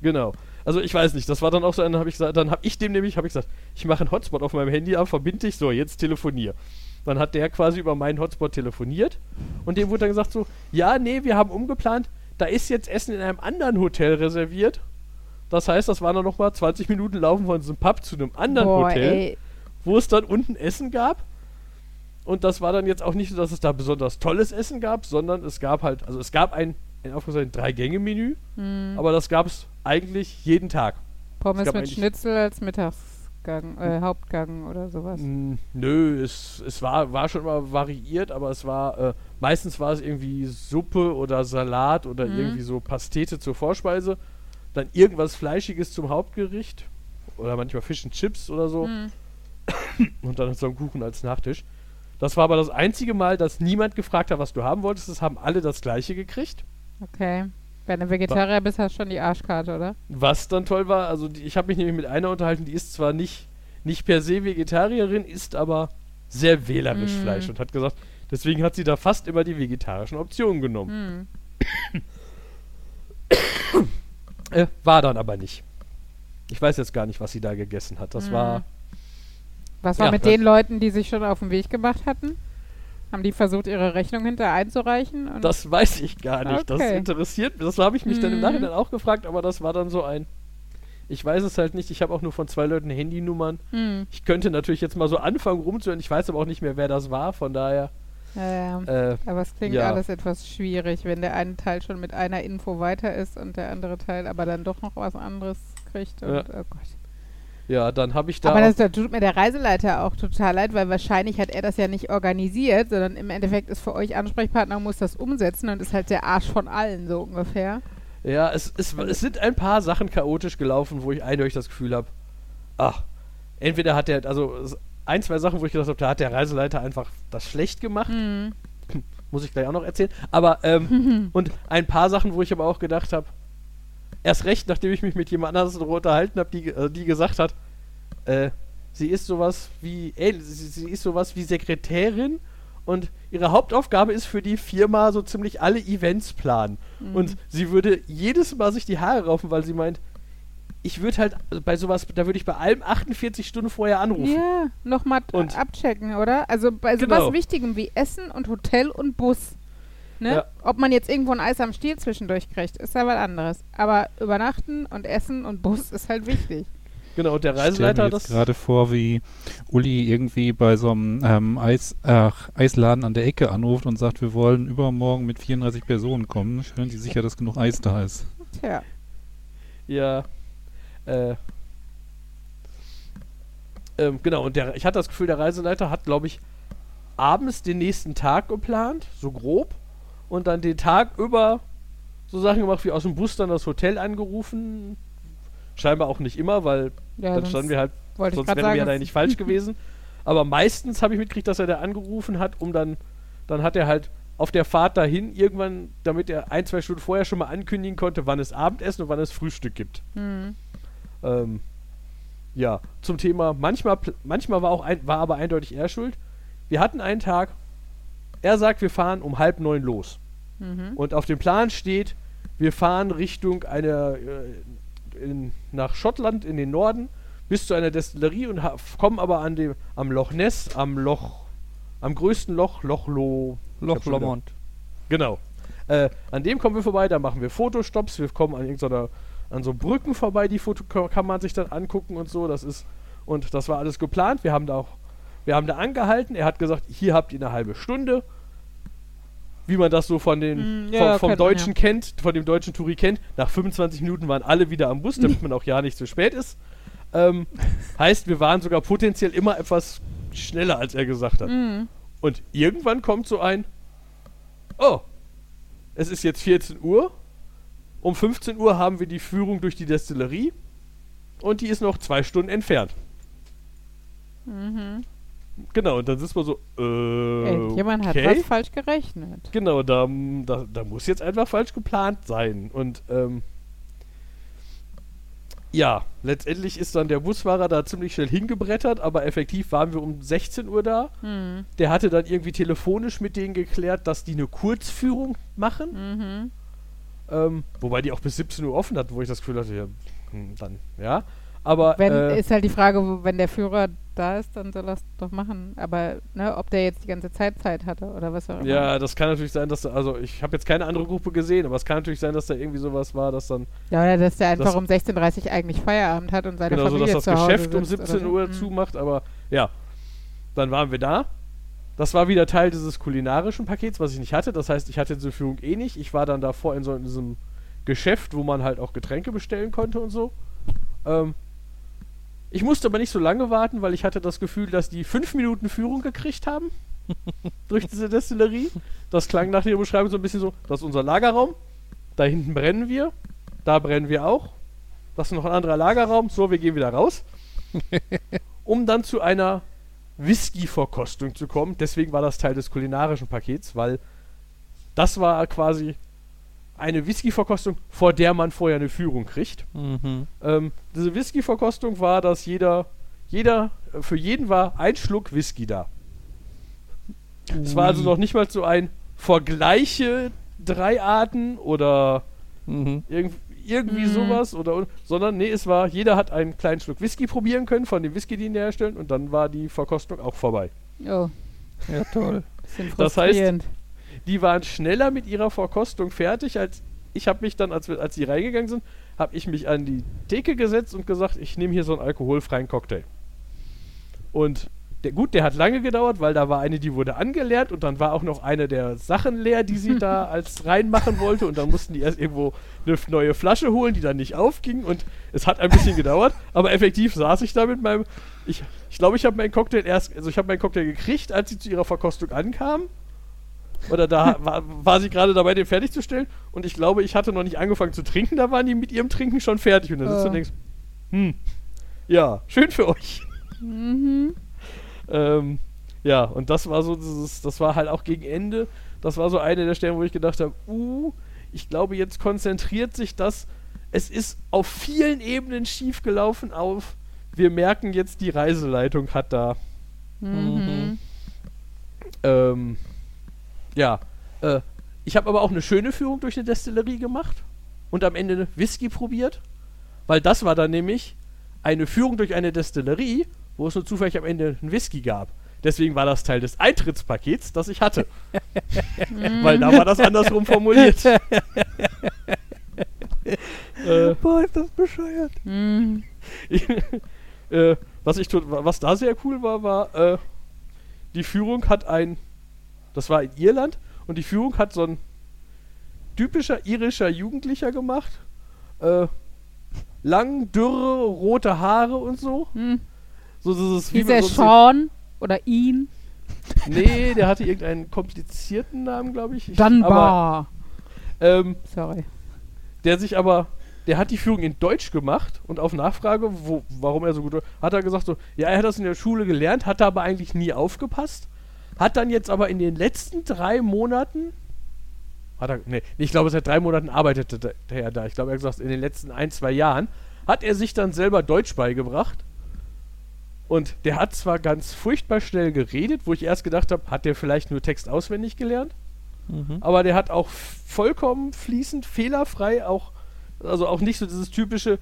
Genau. Also ich weiß nicht, das war dann auch so, dann habe ich gesagt, dann habe ich dem nämlich, habe ich gesagt, ich mache einen Hotspot auf meinem Handy ab, verbinde ich, so, jetzt telefonier. Dann hat der quasi über meinen Hotspot telefoniert und dem wurde dann gesagt so, ja, nee, wir haben umgeplant, da ist jetzt Essen in einem anderen Hotel reserviert. Das heißt, das waren dann nochmal 20 Minuten Laufen von diesem Pub zu einem anderen Boah, Hotel, ey. wo es dann unten Essen gab. Und das war dann jetzt auch nicht so, dass es da besonders tolles Essen gab, sondern es gab halt, also es gab ein, in Anführungszeichen, Drei-Gänge-Menü, aber das gab es eigentlich jeden Tag. Pommes mit Schnitzel als Mittagsgang, äh, Hauptgang oder sowas. Mm, Nö, es, es war, war schon mal variiert, aber es war, äh, meistens war es irgendwie Suppe oder Salat oder Mhm. irgendwie so Pastete zur Vorspeise, dann irgendwas Fleischiges zum Hauptgericht oder manchmal Fish and Chips oder so Mhm. und dann so ein Kuchen als Nachtisch. Das war aber das einzige Mal, dass niemand gefragt hat, was du haben wolltest. Das haben alle das gleiche gekriegt. Okay. Wenn du Vegetarier bist, hast du schon die Arschkarte, oder? Was dann toll war, also die, ich habe mich nämlich mit einer unterhalten, die ist zwar nicht, nicht per se Vegetarierin, isst aber sehr wählerisch Mm. Fleisch und hat gesagt, deswegen hat sie da fast immer die vegetarischen Optionen genommen. Hm. Äh, war dann aber nicht. Ich weiß jetzt gar nicht, was sie da gegessen hat. Das Mm. war, Was war Ja, mit das- den Leuten, die sich schon auf den Weg gemacht hatten? Haben die versucht, ihre Rechnung hinter einzureichen? Das weiß ich gar nicht. Das Okay. interessiert mich. Das habe ich mich dann im Mhm. Nachhinein auch gefragt, aber das war dann so ein. Ich weiß es halt nicht. Ich habe auch nur von zwei Leuten Handynummern. Hm. Ich könnte natürlich jetzt mal so anfangen rumzuhören. Ich weiß aber auch nicht mehr, wer das war. Von daher. Ja, ja. Äh, Aber es klingt ja. alles etwas schwierig, wenn der eine Teil schon mit einer Info weiter ist und der andere Teil aber dann doch noch was anderes kriegt. Und, Ja. oh Gott. Ja, dann habe ich da. Aber das, da tut mir der Reiseleiter auch total leid, weil wahrscheinlich hat er das ja nicht organisiert, sondern im Endeffekt ist für euch Ansprechpartner und muss das umsetzen und ist halt der Arsch von allen, so ungefähr. Ja, es, es, es sind ein paar Sachen chaotisch gelaufen, wo ich eindeutig das Gefühl habe, ach, entweder hat der, also ein, zwei Sachen, wo ich gedacht habe, da hat der Reiseleiter einfach das schlecht gemacht, Hm. muss ich gleich auch noch erzählen. Aber, ähm, und ein paar Sachen, wo ich aber auch gedacht habe, erst recht, nachdem ich mich mit jemand anderem darüber unterhalten habe, die, äh, die gesagt hat, äh, sie ist sowas wie, ey, sie, sie ist sowas wie Sekretärin und ihre Hauptaufgabe ist für die Firma so ziemlich alle Events planen. Und sie würde jedes Mal sich die Haare raufen, weil sie meint, ich würde halt also bei sowas, da würde ich bei allem 48 Stunden vorher anrufen. Ja, nochmal Und- abchecken, oder? Also bei Genau. sowas Wichtigem wie Essen und Hotel und Bus. Ne? Ja. Ob man jetzt irgendwo ein Eis am Stiel zwischendurch kriegt, ist ja was anderes. Aber übernachten und Essen und Bus ist halt wichtig. Genau, und der Ich stelle Reiseleiter mir hat jetzt das. gerade vor, wie Uli irgendwie bei so einem ähm, Eis, ach, Eisladen an der Ecke anruft und sagt, wir wollen übermorgen mit 34 Personen kommen. Stellen Sie sicher, dass genug Eis da ist. Tja. Ja. Äh. Ähm, genau, und der, ich hatte das Gefühl, der Reiseleiter hat, glaube ich, abends den nächsten Tag geplant, so grob, und dann den Tag über so Sachen gemacht, wie aus dem Bus dann das Hotel angerufen. Scheinbar auch nicht immer, weil Ja, dann standen wir halt, sonst wären wir ja da nicht falsch gewesen. Aber meistens habe ich mitgekriegt, dass er da angerufen hat, um dann, dann hat er halt auf der Fahrt dahin irgendwann, damit er ein, zwei Stunden vorher schon mal ankündigen konnte, wann es Abendessen und wann es Frühstück gibt. Hm. Ähm, ja, zum Thema, manchmal, manchmal war, auch ein, war aber eindeutig er schuld. Wir hatten einen Tag, er sagt, wir fahren um halb neun los. Mhm. Und auf dem Plan steht, wir fahren Richtung einer, äh, in, nach Schottland in den Norden bis zu einer Destillerie und kommen aber an dem, am Loch Ness, am Loch, am größten Loch, Loch Lo, Loch Lomond. Genau. Äh, an dem kommen wir vorbei, da machen wir Fotostops, wir kommen an irgendeiner an so Brücken vorbei, die Foto kann man sich dann angucken und so. Das ist, und das war alles geplant. Wir haben da auch, wir haben da angehalten. Er hat gesagt, hier habt ihr eine halbe Stunde. Wie man das so von den, Mm, ja, vom, vom kennt man, Deutschen kennt, von dem deutschen Touri kennt. Nach 25 Minuten waren alle wieder am Bus, damit man auch ja nicht zu spät ist. Ähm, heißt, wir waren sogar potenziell immer etwas schneller, als er gesagt hat. Mhm. Und irgendwann kommt so ein, oh, es ist jetzt 14 Uhr. Um 15 Uhr haben wir die Führung durch die Destillerie. Und die ist noch zwei Stunden entfernt. Mhm. Genau, und dann sitzt man so, äh, Jemand hat okay. was falsch gerechnet. Genau, da, da, da muss jetzt einfach falsch geplant sein. Und ähm, ja, letztendlich ist dann der Busfahrer da ziemlich schnell hingebrettert, aber effektiv waren wir um 16 Uhr da. Mhm. Der hatte dann irgendwie telefonisch mit denen geklärt, dass die eine Kurzführung machen. Mhm. Ähm, wobei die auch bis 17 Uhr offen hatten, wo ich das Gefühl hatte, ja, hm, dann, ja. Aber Wenn, äh, ist halt die Frage, wenn der Führer da ist, dann soll er es doch machen. Aber ne, ob der jetzt die ganze Zeit Zeit hatte oder was auch immer. ja, das kann natürlich sein, dass da, also ich habe jetzt keine andere Gruppe gesehen, aber es kann natürlich sein, dass da irgendwie sowas war, dass dann Ja, oder dass der einfach Das- um 16.30 Uhr eigentlich Feierabend hat und seine genau so, Familie dass zu das Hause Geschäft um sitzt oder 17 so. Uhr Mhm. zumacht, aber ja, dann waren wir da. Das war wieder Teil dieses kulinarischen Pakets, was ich nicht hatte. Das heißt, ich hatte diese Führung eh nicht. Ich war dann davor in so in diesem Geschäft, wo man halt auch Getränke bestellen konnte und so. Ähm, ich musste aber nicht so lange warten, weil ich hatte das Gefühl, dass die fünf Minuten Führung gekriegt haben durch diese Destillerie. Das klang nach der Beschreibung so ein bisschen so: Das ist unser Lagerraum. Da hinten brennen wir. Da brennen wir auch. Das ist noch ein anderer Lagerraum. So, wir gehen wieder raus. um dann zu einer Whisky-Verkostung zu kommen. Deswegen war das Teil des kulinarischen Pakets, weil das war quasi eine Whisky-Verkostung, vor der man vorher eine Führung kriegt. Mhm. Ähm, diese Whisky-Verkostung war, dass jeder, jeder, äh, für jeden war ein Schluck Whisky da. Es war also noch nicht mal so ein Vergleiche drei Arten oder Mhm. Irgend, irgendwie Mhm. sowas, oder, sondern nee, es war, jeder hat einen kleinen Schluck Whisky probieren können von dem Whisky, den die herstellen, und dann war die Verkostung auch vorbei. Oh, Ja, toll. bisschen Das heißt- frustrierend. Die waren schneller mit ihrer Verkostung fertig, als ich habe mich dann, als, als sie reingegangen sind, habe ich mich an die Theke gesetzt und gesagt, ich nehme hier so einen alkoholfreien Cocktail. Und der, gut, der hat lange gedauert, weil da war eine, die wurde angeleert und dann war auch noch eine der Sachen leer, die sie da als reinmachen wollte. Und dann mussten die erst irgendwo eine neue Flasche holen, die dann nicht aufging. Und es hat ein bisschen gedauert, aber effektiv saß ich da mit meinem, ich glaube, ich, glaub, ich habe meinen Cocktail erst, also ich habe meinen Cocktail gekriegt, als sie zu ihrer Verkostung ankam oder da war, war sie gerade dabei, den fertigzustellen und ich glaube, ich hatte noch nicht angefangen zu trinken, da waren die mit ihrem Trinken schon fertig und dann sitzt du und denkst, hm, ja, schön für euch. Mhm. Ähm, ja, und das war so dieses, das war halt auch gegen Ende, das war so eine der Stellen, wo ich gedacht habe, uh, ich glaube, jetzt konzentriert sich das, es ist auf vielen Ebenen schief gelaufen auf, wir merken jetzt, die Reiseleitung hat da, Mhm. ähm, ja, äh, ich habe aber auch eine schöne Führung durch eine Destillerie gemacht und am Ende Whisky probiert, weil das war dann nämlich eine Führung durch eine Destillerie, wo es nur zufällig am Ende einen Whisky gab. Deswegen war das Teil des Eintrittspakets, das ich hatte. weil da war das andersrum formuliert. äh, Boah, ist das bescheuert. Mhm. äh, was, ich, was da sehr cool war, war, äh, die Führung hat ein, das war in Irland, und die Führung hat so ein typischer irischer Jugendlicher gemacht. Äh, lang, dürre, rote Haare und so. Mhm. So dieses Hieß man er sonst- Sean oder ihn? Nee, der hatte irgendeinen komplizierten Namen, glaube ich. ich. Aber, Dunbar. ähm, Sorry. der sich aber, der hat die Führung in Deutsch gemacht und auf Nachfrage, wo, warum er so gut, hat er gesagt so, ja, er hat das in der Schule gelernt, hat da aber eigentlich nie aufgepasst, hat dann jetzt aber in den letzten drei Monaten, hat er, nee, ich glaube, seit drei Monaten arbeitete der, der da, ich glaube, er hat gesagt, in den letzten ein, zwei Jahren, hat er sich dann selber Deutsch beigebracht und der hat zwar ganz furchtbar schnell geredet, wo ich erst gedacht habe, hat der vielleicht nur Text auswendig gelernt, Mhm. aber der hat auch vollkommen fließend, fehlerfrei, auch, also auch nicht so dieses typische,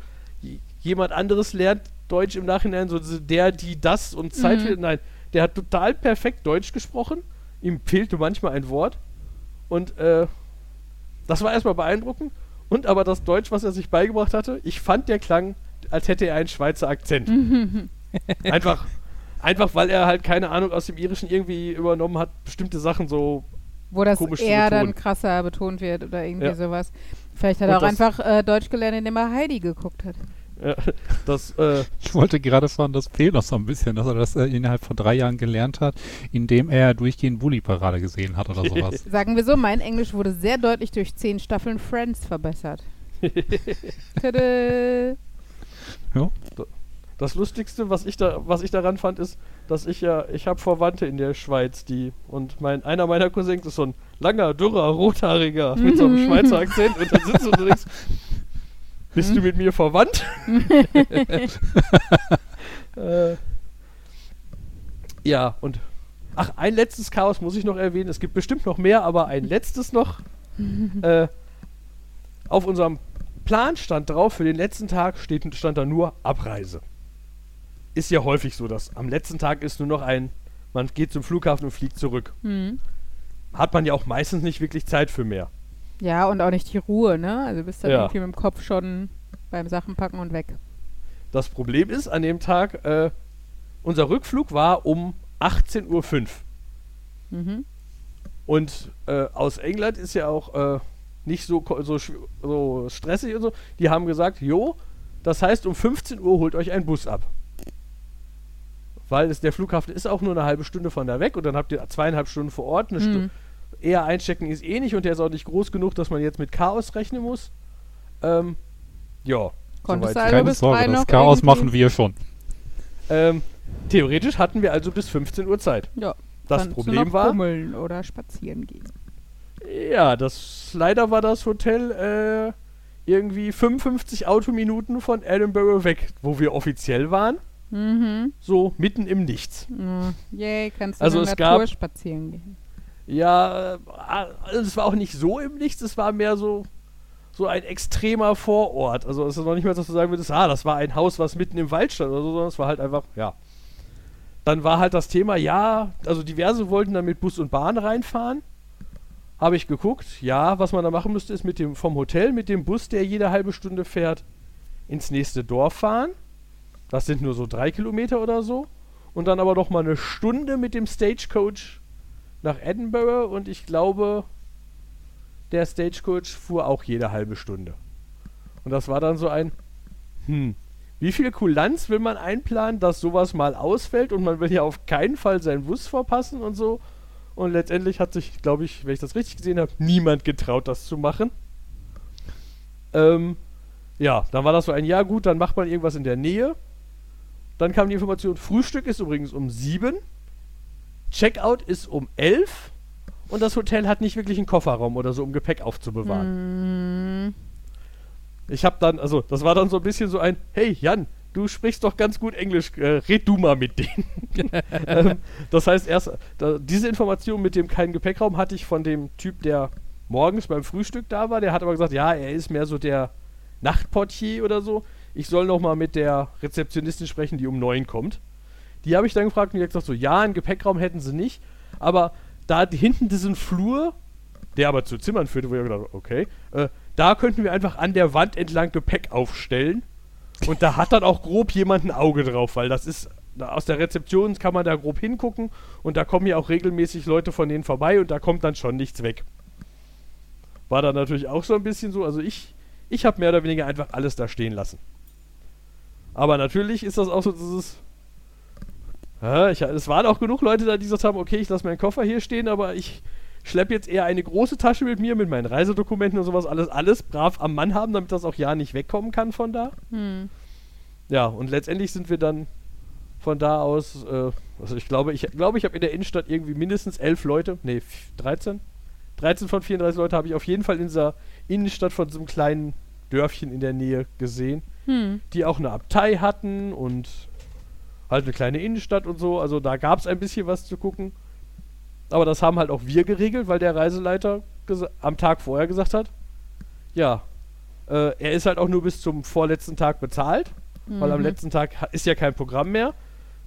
jemand anderes lernt Deutsch im Nachhinein, so der, die, das und Zeit. Mhm. Nein, der hat total perfekt Deutsch gesprochen. Ihm fehlte manchmal ein Wort. Und äh, das war erstmal beeindruckend. Und aber das Deutsch, was er sich beigebracht hatte, ich fand, der klang, als hätte er einen Schweizer Akzent. einfach, einfach, weil er halt keine Ahnung aus dem Irischen irgendwie übernommen hat, bestimmte Sachen so. Wo das eher dann betonen. krasser betont wird oder irgendwie Ja. sowas. Vielleicht hat Und er auch einfach äh, Deutsch gelernt, indem er Heidi geguckt hat. Äh, das, äh, Ich wollte gerade fragen, das fehlt noch so ein bisschen, dass er das äh, innerhalb von drei Jahren gelernt hat, indem er durchgehend Bully-Parade gesehen hat oder sowas. Sagen wir so, mein Englisch wurde sehr deutlich durch zehn Staffeln Friends verbessert. Tada! das Lustigste, was ich da, was ich daran fand, ist, dass ich ja, ich habe Verwandte in der Schweiz, die und mein einer meiner Cousins ist so ein langer, dürrer, rothaariger mit so einem Schweizer Akzent und dann sitzt du und denkst, bist du mit mir verwandt? äh, ja, und ach, ein letztes Chaos muss ich noch erwähnen. Es gibt bestimmt noch mehr, aber ein letztes noch. äh, auf unserem Plan stand drauf, für den letzten Tag steht, stand da nur Abreise. Ist ja häufig so, dass am letzten Tag ist nur noch ein, man geht zum Flughafen und fliegt zurück. Hm. Hat man ja auch meistens nicht wirklich Zeit für mehr. Ja, und auch nicht die Ruhe, ne? Also bist dann Ja. irgendwie mit dem Kopf schon beim Sachenpacken und weg. Das Problem ist, an dem Tag, äh, unser Rückflug war um 18.05 Uhr. Mhm. Und äh, aus England ist ja auch äh, nicht so, so, so stressig und so. Die haben gesagt, jo, das heißt, um 15 Uhr holt euch ein Bus ab. Weil es, der Flughafen ist auch nur eine halbe Stunde von da weg und dann habt ihr zweieinhalb Stunden vor Ort. Eine Stu Hm. Eher einstecken ist eh nicht und der ist auch nicht groß genug, dass man jetzt mit Chaos rechnen muss. Ähm, ja. Konntest soweit. Also Keine bis Sorge, drei das noch Chaos irgendwie- machen wir schon. Ähm, theoretisch hatten wir also bis 15 Uhr Zeit. Ja. Das Kannst du Problem noch war, Bummeln oder spazieren gehen. Ja, das leider war das Hotel äh, irgendwie 55 Autominuten von Edinburgh weg, wo wir offiziell waren. Mhm. So mitten im Nichts. Ja. Yay, kannst du Also in der es gab- Natur spazieren gehen. Ja, äh, also es war auch nicht so im Nichts, es war mehr so, so ein extremer Vorort. Also es ist noch nicht mal, dass du sagen würdest, ah, das war ein Haus, was mitten im Wald stand oder so, sondern es war halt einfach, ja. Dann war halt das Thema, ja, also diverse wollten dann mit Bus und Bahn reinfahren. Habe ich geguckt, ja, was man da machen müsste, ist mit dem vom Hotel mit dem Bus, der jede halbe Stunde fährt, ins nächste Dorf fahren. Das sind nur so drei Kilometer oder so. Und dann aber noch mal eine Stunde mit dem Stagecoach nach Edinburgh und ich glaube, der Stagecoach fuhr auch jede halbe Stunde. Und das war dann so ein, hm, wie viel Kulanz will man einplanen, dass sowas mal ausfällt und man will ja auf keinen Fall seinen Bus verpassen und so. Und letztendlich hat sich, glaube ich, wenn ich das richtig gesehen habe, niemand getraut, das zu machen. Ähm, ja, dann war das so ein Jahr gut, dann macht man irgendwas in der Nähe. Dann kam die Information, Frühstück ist übrigens um sieben. Checkout ist um 11 und das Hotel hat nicht wirklich einen Kofferraum oder so, um Gepäck aufzubewahren. Mhm. Ich habe dann, also das war dann so ein bisschen so ein, hey Jan, du sprichst doch ganz gut Englisch, äh, red du mal mit denen. ähm, das heißt erst, da, diese Information mit dem keinen Gepäckraum hatte ich von dem Typ, der morgens beim Frühstück da war. Der hat aber gesagt, ja, er ist mehr so der Nachtportier oder so. Ich soll noch mal mit der Rezeptionistin sprechen, die um neun kommt. Die habe ich dann gefragt und die gesagt so, ja, einen Gepäckraum hätten sie nicht, aber da hinten diesen Flur, der aber zu Zimmern führte, wo ich gedacht okay, äh, da könnten wir einfach an der Wand entlang Gepäck aufstellen und da hat dann auch grob jemand ein Auge drauf, weil das ist, aus der Rezeption kann man da grob hingucken und da kommen ja auch regelmäßig Leute von denen vorbei und da kommt dann schon nichts weg. War dann natürlich auch so ein bisschen so, also ich, ich habe mehr oder weniger einfach alles da stehen lassen. Aber natürlich ist das auch so dieses. Ja, ich, es waren auch genug Leute da, die gesagt haben, okay, ich lasse meinen Koffer hier stehen, aber ich schleppe jetzt eher eine große Tasche mit mir, mit meinen Reisedokumenten und sowas, alles, alles brav am Mann haben, damit das auch ja nicht wegkommen kann von da. Hm. Ja, und letztendlich sind wir dann von da aus, äh, also ich glaube, ich glaube, ich habe in der Innenstadt irgendwie mindestens elf Leute, nee, f- 13? 13 von 34 Leute habe ich auf jeden Fall in dieser Innenstadt von so einem kleinen Dörfchen in der Nähe gesehen Hm. die auch eine Abtei hatten und halt eine kleine Innenstadt und so. Also da gab es ein bisschen was zu gucken. Aber das haben halt auch wir geregelt, weil der Reiseleiter am Tag vorher gesagt hat, ja, äh, er ist halt auch nur bis zum vorletzten Tag bezahlt, weil am Mhm. letzten Tag ist ja kein Programm mehr.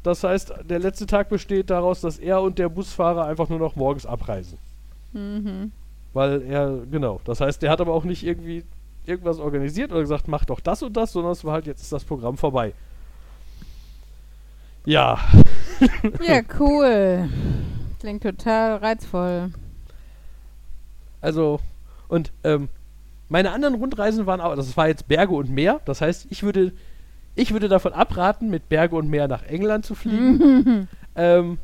Das heißt, der letzte Tag besteht daraus, dass er und der Busfahrer einfach nur noch morgens abreisen. Mhm. Weil er, genau, das heißt, der hat aber auch nicht irgendwie, irgendwas organisiert oder gesagt, mach doch das und das, sondern es war halt, jetzt ist das Programm vorbei. Ja, Ja, cool. Klingt total reizvoll. also, und ähm, meine anderen Rundreisen waren auch, das war jetzt Berge und Meer, das heißt, ich würde, ich würde davon abraten, mit Berge und Meer nach England zu fliegen. ähm,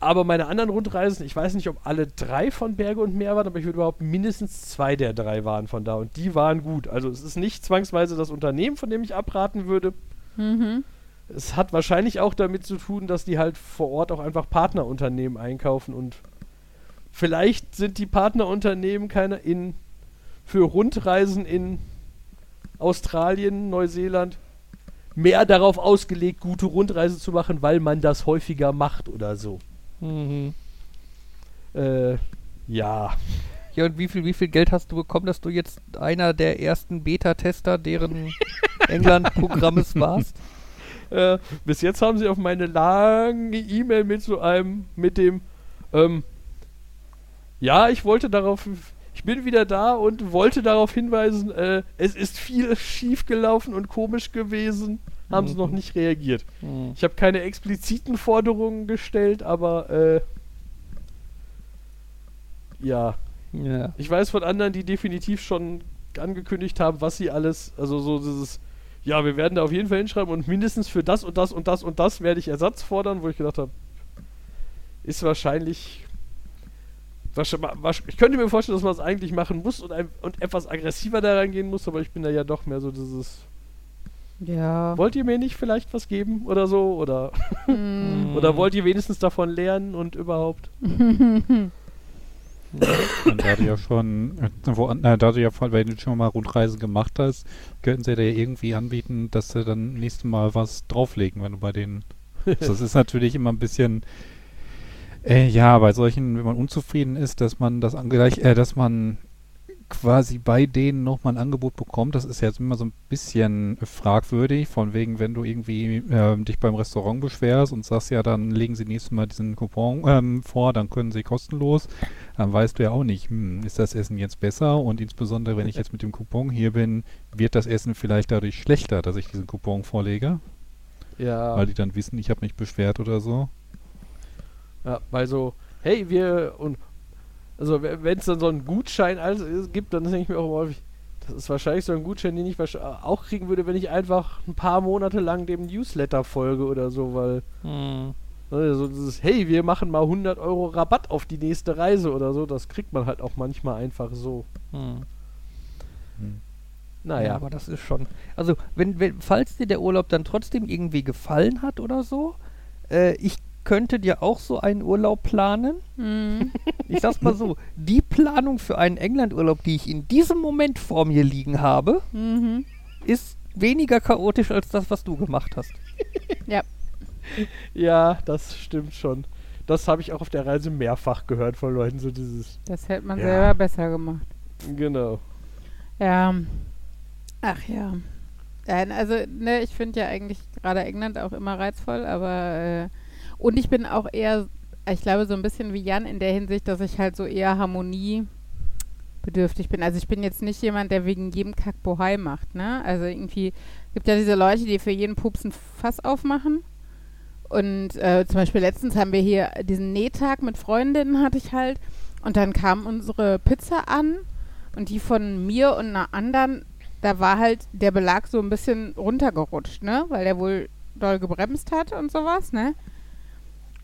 aber meine anderen Rundreisen, ich weiß nicht, ob alle drei von Berge und Meer waren, aber ich würde überhaupt mindestens zwei der drei waren von da und die waren gut. Also es ist nicht zwangsweise das Unternehmen, von dem ich abraten würde. Mhm. Es hat wahrscheinlich auch damit zu tun, dass die halt vor Ort auch einfach Partnerunternehmen einkaufen und vielleicht sind die Partnerunternehmen keine in für Rundreisen in Australien, Neuseeland mehr darauf ausgelegt, gute Rundreisen zu machen, weil man das häufiger macht oder so. Mhm. Äh, ja. Ja, und wie viel, wie viel Geld hast du bekommen, dass du jetzt einer der ersten Beta-Tester deren England-Programmes warst? Äh, bis jetzt haben sie auf meine lange E-Mail mit so einem, mit dem, ähm, ja, ich wollte darauf, ich bin wieder da und wollte darauf hinweisen, äh, es ist viel schief gelaufen und komisch gewesen, haben sie Mhm. noch nicht reagiert. Hm. Ich habe keine expliziten Forderungen gestellt, aber, äh, ja, Ja. ich weiß von anderen, die definitiv schon angekündigt haben, was sie alles, also so dieses, ja, wir werden da auf jeden Fall hinschreiben und mindestens für das und das und das und das werde ich Ersatz fordern, wo ich gedacht habe, ist wahrscheinlich, wahrsch- wahrsch- ich könnte mir vorstellen, dass man es eigentlich machen muss und, ein, und etwas aggressiver daran gehen muss, aber ich bin da ja doch mehr so dieses, Ja. wollt ihr mir nicht vielleicht was geben oder so oder, Mm. oder wollt ihr wenigstens davon lernen und überhaupt? Und da du ja schon, äh, wo, äh, da du ja voll, wenn du schon mal Rundreisen gemacht hast, könnten sie dir irgendwie anbieten, dass sie dann nächstes Mal was drauflegen, wenn du bei denen. das ist natürlich immer ein bisschen, äh, ja, bei solchen, wenn man unzufrieden ist, dass man das angleich, äh, dass man quasi bei denen nochmal ein Angebot bekommt, das ist jetzt immer so ein bisschen fragwürdig, von wegen, wenn du irgendwie ähm, dich beim Restaurant beschwerst und sagst, ja, dann legen sie nächstes Mal diesen Coupon ähm, vor, dann können sie kostenlos, dann weißt du ja auch nicht, hm, ist das Essen jetzt besser und insbesondere, wenn ich jetzt mit dem Coupon hier bin, wird das Essen vielleicht dadurch schlechter, dass ich diesen Coupon vorlege, Ja. weil die dann wissen, ich habe mich beschwert oder so. Ja, weil so, hey, wir und also wenn es dann so einen Gutschein alles gibt, dann denke ich mir auch immer häufig, das ist wahrscheinlich so ein Gutschein, den ich auch kriegen würde, wenn ich einfach ein paar Monate lang dem Newsletter folge oder so, weil Hm. ne, so dieses, hey, wir machen mal 100 Euro Rabatt auf die nächste Reise oder so, das kriegt man halt auch manchmal einfach so. Hm. Hm. Ja, Naja, aber das ist schon. Also, wenn, wenn, falls dir der Urlaub dann trotzdem irgendwie gefallen hat oder so, äh, ich könnte dir auch so einen Urlaub planen. Mm. Ich sag's mal so: Die Planung für einen England-Urlaub, die ich in diesem Moment vor mir liegen habe, Mhm. ist weniger chaotisch als das, was du gemacht hast. ja, das stimmt schon. Das habe ich auch auf der Reise mehrfach gehört von Leuten, so dieses, Das hätte man Ja. selber besser gemacht. genau. Ja. Ach ja. ja also, ne, ich finde ja eigentlich gerade England auch immer reizvoll, aber äh, und ich bin auch eher, ich glaube, so ein bisschen wie Jan in der Hinsicht, dass ich halt so eher harmoniebedürftig bin. Also ich bin jetzt nicht jemand, der wegen jedem Kack Bohai macht, ne? Also irgendwie gibt ja diese Leute, die für jeden Pups ein Fass aufmachen. Und äh, zum Beispiel letztens haben wir hier diesen Nähtag mit Freundinnen hatte ich halt. Und dann kam unsere Pizza an und die von mir und einer anderen, da war halt der Belag so ein bisschen runtergerutscht, ne? Weil der wohl doll gebremst hat und sowas, ne?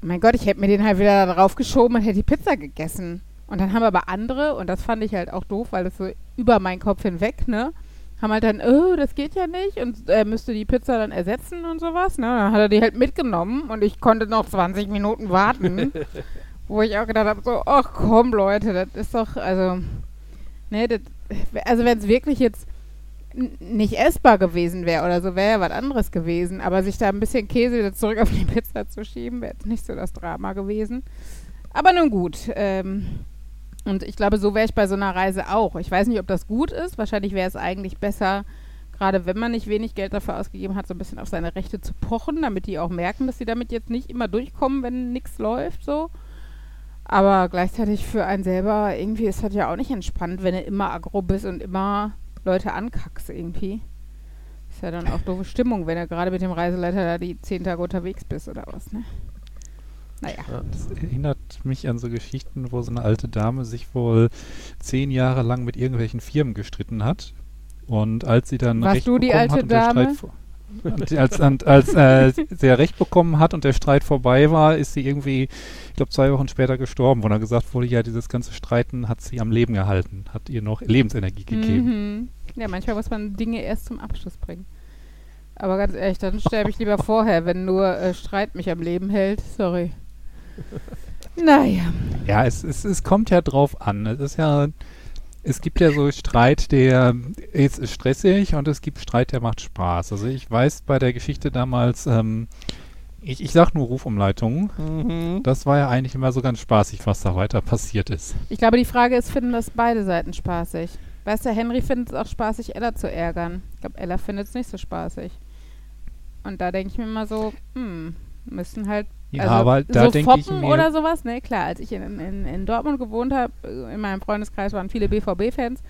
Mein Gott, ich hätte mir den halt wieder da drauf geschoben und hätte die Pizza gegessen. Und dann haben aber andere, und das fand ich halt auch doof, weil das so über meinen Kopf hinweg, ne? Haben halt dann, oh, das geht ja nicht und er müsste die Pizza dann ersetzen und sowas, ne? Dann hat er die halt mitgenommen und ich konnte noch 20 Minuten warten. wo ich auch gedacht habe, so, ach komm Leute, das ist doch, also, ne, das, also wenn es wirklich jetzt nicht essbar gewesen wäre oder so, wäre ja was anderes gewesen. Aber sich da ein bisschen Käse wieder zurück auf die Pizza zu schieben, wäre jetzt nicht so das Drama gewesen. Aber nun gut. Ähm, und ich glaube, so wäre ich bei so einer Reise auch. Ich weiß nicht, ob das gut ist. Wahrscheinlich wäre es eigentlich besser, gerade wenn man nicht wenig Geld dafür ausgegeben hat, so ein bisschen auf seine Rechte zu pochen, damit die auch merken, dass sie damit jetzt nicht immer durchkommen, wenn nichts läuft, so. Aber gleichzeitig für einen selber, irgendwie ist das ja auch nicht entspannt, wenn du immer aggro bist und immer Leute ankackst irgendwie. Ist ja dann auch doofe Stimmung, wenn du gerade mit dem Reiseleiter da die zehn Tage unterwegs bist oder was, ne? Naja. Das erinnert mich an so Geschichten, wo so eine alte Dame sich wohl zehn Jahre lang mit irgendwelchen Firmen gestritten hat. Und als sie dann Warst Recht du die alte Dame? Streit vor- und als, und als äh, sie ja Recht bekommen hat und der Streit vorbei war, ist sie irgendwie, ich glaube, zwei Wochen später gestorben, wo dann gesagt wurde, ja, dieses ganze Streiten hat sie am Leben gehalten, hat ihr noch Lebensenergie gegeben. Mhm. Ja, manchmal muss man Dinge erst zum Abschluss bringen. Aber ganz ehrlich, dann sterbe ich lieber vorher, wenn nur äh, Streit mich am Leben hält. Sorry. Naja. Ja, es, es, es kommt ja drauf an. Es ist ja, es gibt ja so Streit, der ist stressig und es gibt Streit, der macht Spaß. Also ich weiß bei der Geschichte damals, ähm, ich, ich sag nur Rufumleitungen. Mhm. Das war ja eigentlich immer so ganz spaßig, was da weiter passiert ist. Ich glaube, die Frage ist, finden das beide Seiten spaßig? Weißt du, Henry findet es auch spaßig, Ella zu ärgern. Ich glaube, Ella findet es nicht so spaßig. Und da denke ich mir immer so, hm, müssen halt Ja, also aber da so denke ich Foppen mir, oder sowas, ne, klar, als ich in, in, in Dortmund gewohnt habe, in meinem Freundeskreis waren viele BVB-Fans,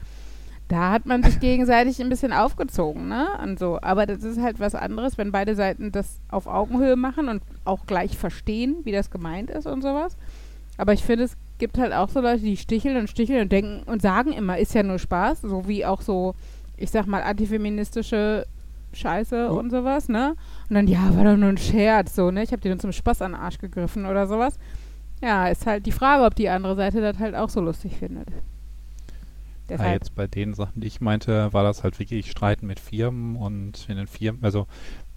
da hat man sich gegenseitig ein bisschen aufgezogen, ne, und so. Aber das ist halt was anderes, wenn beide Seiten das auf Augenhöhe machen und auch gleich verstehen, wie das gemeint ist und sowas. Aber ich finde, es gibt halt auch so Leute, die sticheln und sticheln und denken und sagen immer, ist ja nur Spaß, so wie auch so, ich sag mal, antifeministische Scheiße Oh. und sowas, ne? Und dann, ja, war doch nur ein Scherz, so, ne? Ich habe dir nur zum Spaß an den Arsch gegriffen oder sowas. Ja, ist halt die Frage, ob die andere Seite das halt auch so lustig findet. ja, Deshalb, jetzt bei den Sachen, die ich meinte, war das halt wirklich Streiten mit Firmen und in den Firmen, also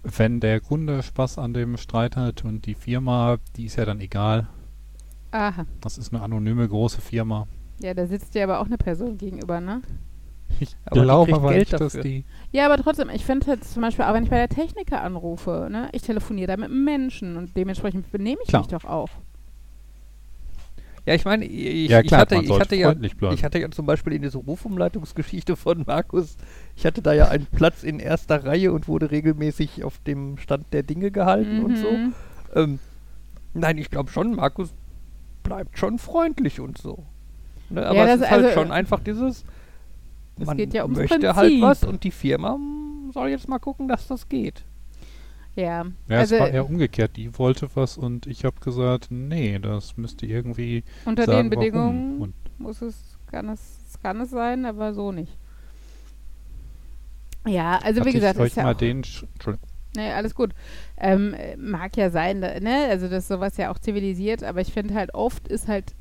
wenn der Kunde Spaß an dem Streit hat und die Firma, die ist ja dann egal. aha. Das ist eine anonyme große Firma. Ja, da sitzt dir aber auch eine Person gegenüber, ne? Ich glaube aber nicht, dass die. Ja, aber trotzdem, ich finde halt zum Beispiel, auch wenn ich bei der Techniker anrufe, ne? Ich telefoniere da mit einem Menschen und dementsprechend benehme ich Klar. mich doch auch. Ja, ich meine, ich, ja ich klar, hatte, man ich hatte ja, freundlich bleiben. ich hatte ja zum Beispiel in dieser Rufumleitungsgeschichte von Markus, ich hatte da ja einen Platz in erster Reihe und wurde regelmäßig auf dem Stand der Dinge gehalten und so. Mhm. Ähm, nein, ich glaube schon, Markus bleibt schon freundlich und so. Ne, aber das- es ist halt also, schon einfach dieses, es man geht ja ums möchte halt Prinzip. was und die Firma soll jetzt mal gucken, dass das geht. Ja, Ja, also es war eher umgekehrt. Die wollte was und ich habe gesagt, nee, das müsste irgendwie unter sagen, den Bedingungen warum. Und muss es, kann es, kann es sein, aber so nicht. Ja, also hatte wie gesagt, ich ist ja mal den, Nee, alles gut. Ähm, äh, mag ja sein, da, ne? Also dass sowas ja auch zivilisiert, aber ich finde halt oft ist halt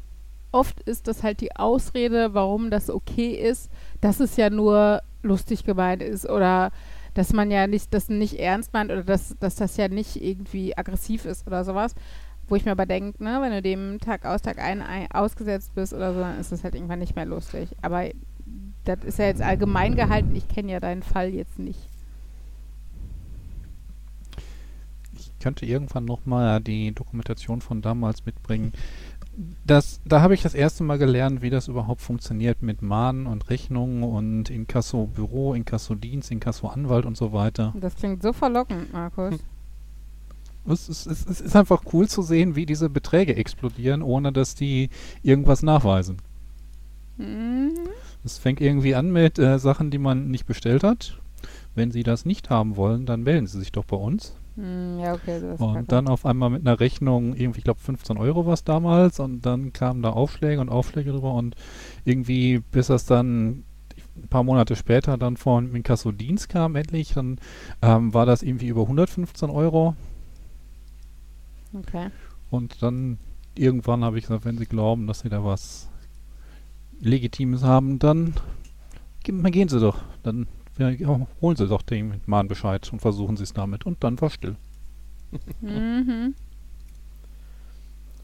oft ist das halt die Ausrede, warum das okay ist, dass es ja nur lustig gemeint ist oder dass man ja nicht das nicht ernst meint oder dass, dass das ja nicht irgendwie aggressiv ist oder sowas. Wo ich mir aber denke, ne, wenn du dem Tag aus, Tag ein, ein ausgesetzt bist oder so, dann ist das halt irgendwann nicht mehr lustig. Aber das ist ja jetzt allgemein gehalten. Ich kenne ja deinen Fall jetzt nicht. ich könnte irgendwann nochmal die Dokumentation von damals mitbringen. Das, da habe ich das erste Mal gelernt, wie das überhaupt funktioniert mit Mahnen und Rechnungen und Inkasso-Büro, Inkasso-Dienst, Inkasso-Anwalt und so weiter. Das klingt so verlockend, Markus. Es ist, es, es ist einfach cool zu sehen, wie diese Beträge explodieren, ohne dass die irgendwas nachweisen. Mhm. Es fängt irgendwie an mit äh, Sachen, die man nicht bestellt hat. Wenn Sie das nicht haben wollen, dann melden Sie sich doch bei uns. Hm, ja, okay, Und dann auf einmal mit einer Rechnung, irgendwie, ich glaube 15 Euro war es damals, und dann kamen da Aufschläge und Aufschläge drüber und irgendwie, bis das dann ein paar Monate später dann von Inkasso-Dienst kam endlich, dann ähm, war das irgendwie über 115 Euro. Okay. und dann irgendwann habe ich gesagt, wenn Sie glauben, dass Sie da was Legitimes haben, dann ge- gehen Sie doch, dann ja, holen Sie doch den Mahnbescheid und versuchen Sie es damit und dann war still. Mhm.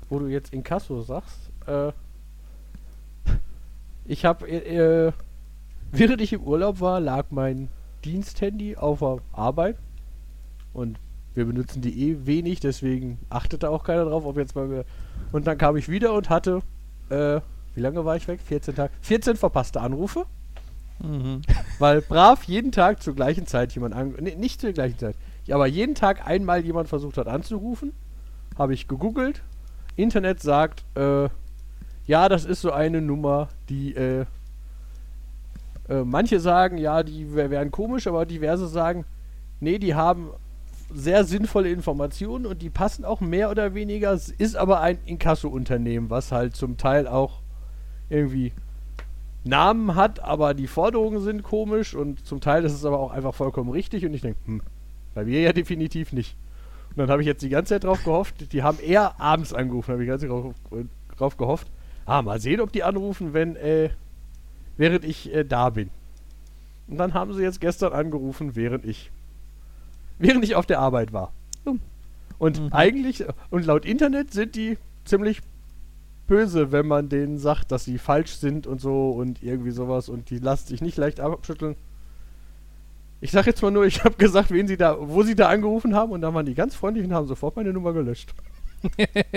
wo du jetzt Inkasso sagst, äh, ich habe, äh, äh, während ich im Urlaub war, lag mein Diensthandy auf der Arbeit und wir benutzen die eh wenig, deswegen achtete auch keiner drauf, ob jetzt mal wir und dann kam ich wieder und hatte, äh, wie lange war ich weg? 14 Tage. 14 verpasste Anrufe, Mhm. weil brav jeden Tag zur gleichen Zeit jemand an, nee, nicht zur gleichen Zeit, aber jeden Tag einmal jemand versucht hat anzurufen, habe ich gegoogelt, Internet sagt, äh, ja, das ist so eine Nummer, die, äh, äh, manche sagen, ja, die wär- wären komisch, aber diverse sagen, nee, die haben sehr sinnvolle Informationen und die passen auch mehr oder weniger. Es ist aber ein Inkasso-Unternehmen, was halt zum Teil auch irgendwie Namen hat, aber die Forderungen sind komisch und zum Teil ist es aber auch einfach vollkommen richtig und ich denke, hm, bei mir ja definitiv nicht. Und dann habe ich jetzt die ganze Zeit drauf gehofft, die haben eher abends angerufen, habe ich die ganze Zeit drauf, drauf gehofft. Ah, mal sehen, ob die anrufen, wenn, äh, während ich äh, da bin. Und dann haben sie jetzt gestern angerufen, während ich, während ich auf der Arbeit war. Oh. Und Mhm. eigentlich, und laut Internet sind die ziemlich böse, wenn man denen sagt, dass sie falsch sind und so und irgendwie sowas und die lassen sich nicht leicht abschütteln. Ich sag jetzt mal nur, ich habe gesagt, wen sie da, wo sie da angerufen haben und dann waren die ganz freundlich und haben sofort meine Nummer gelöscht.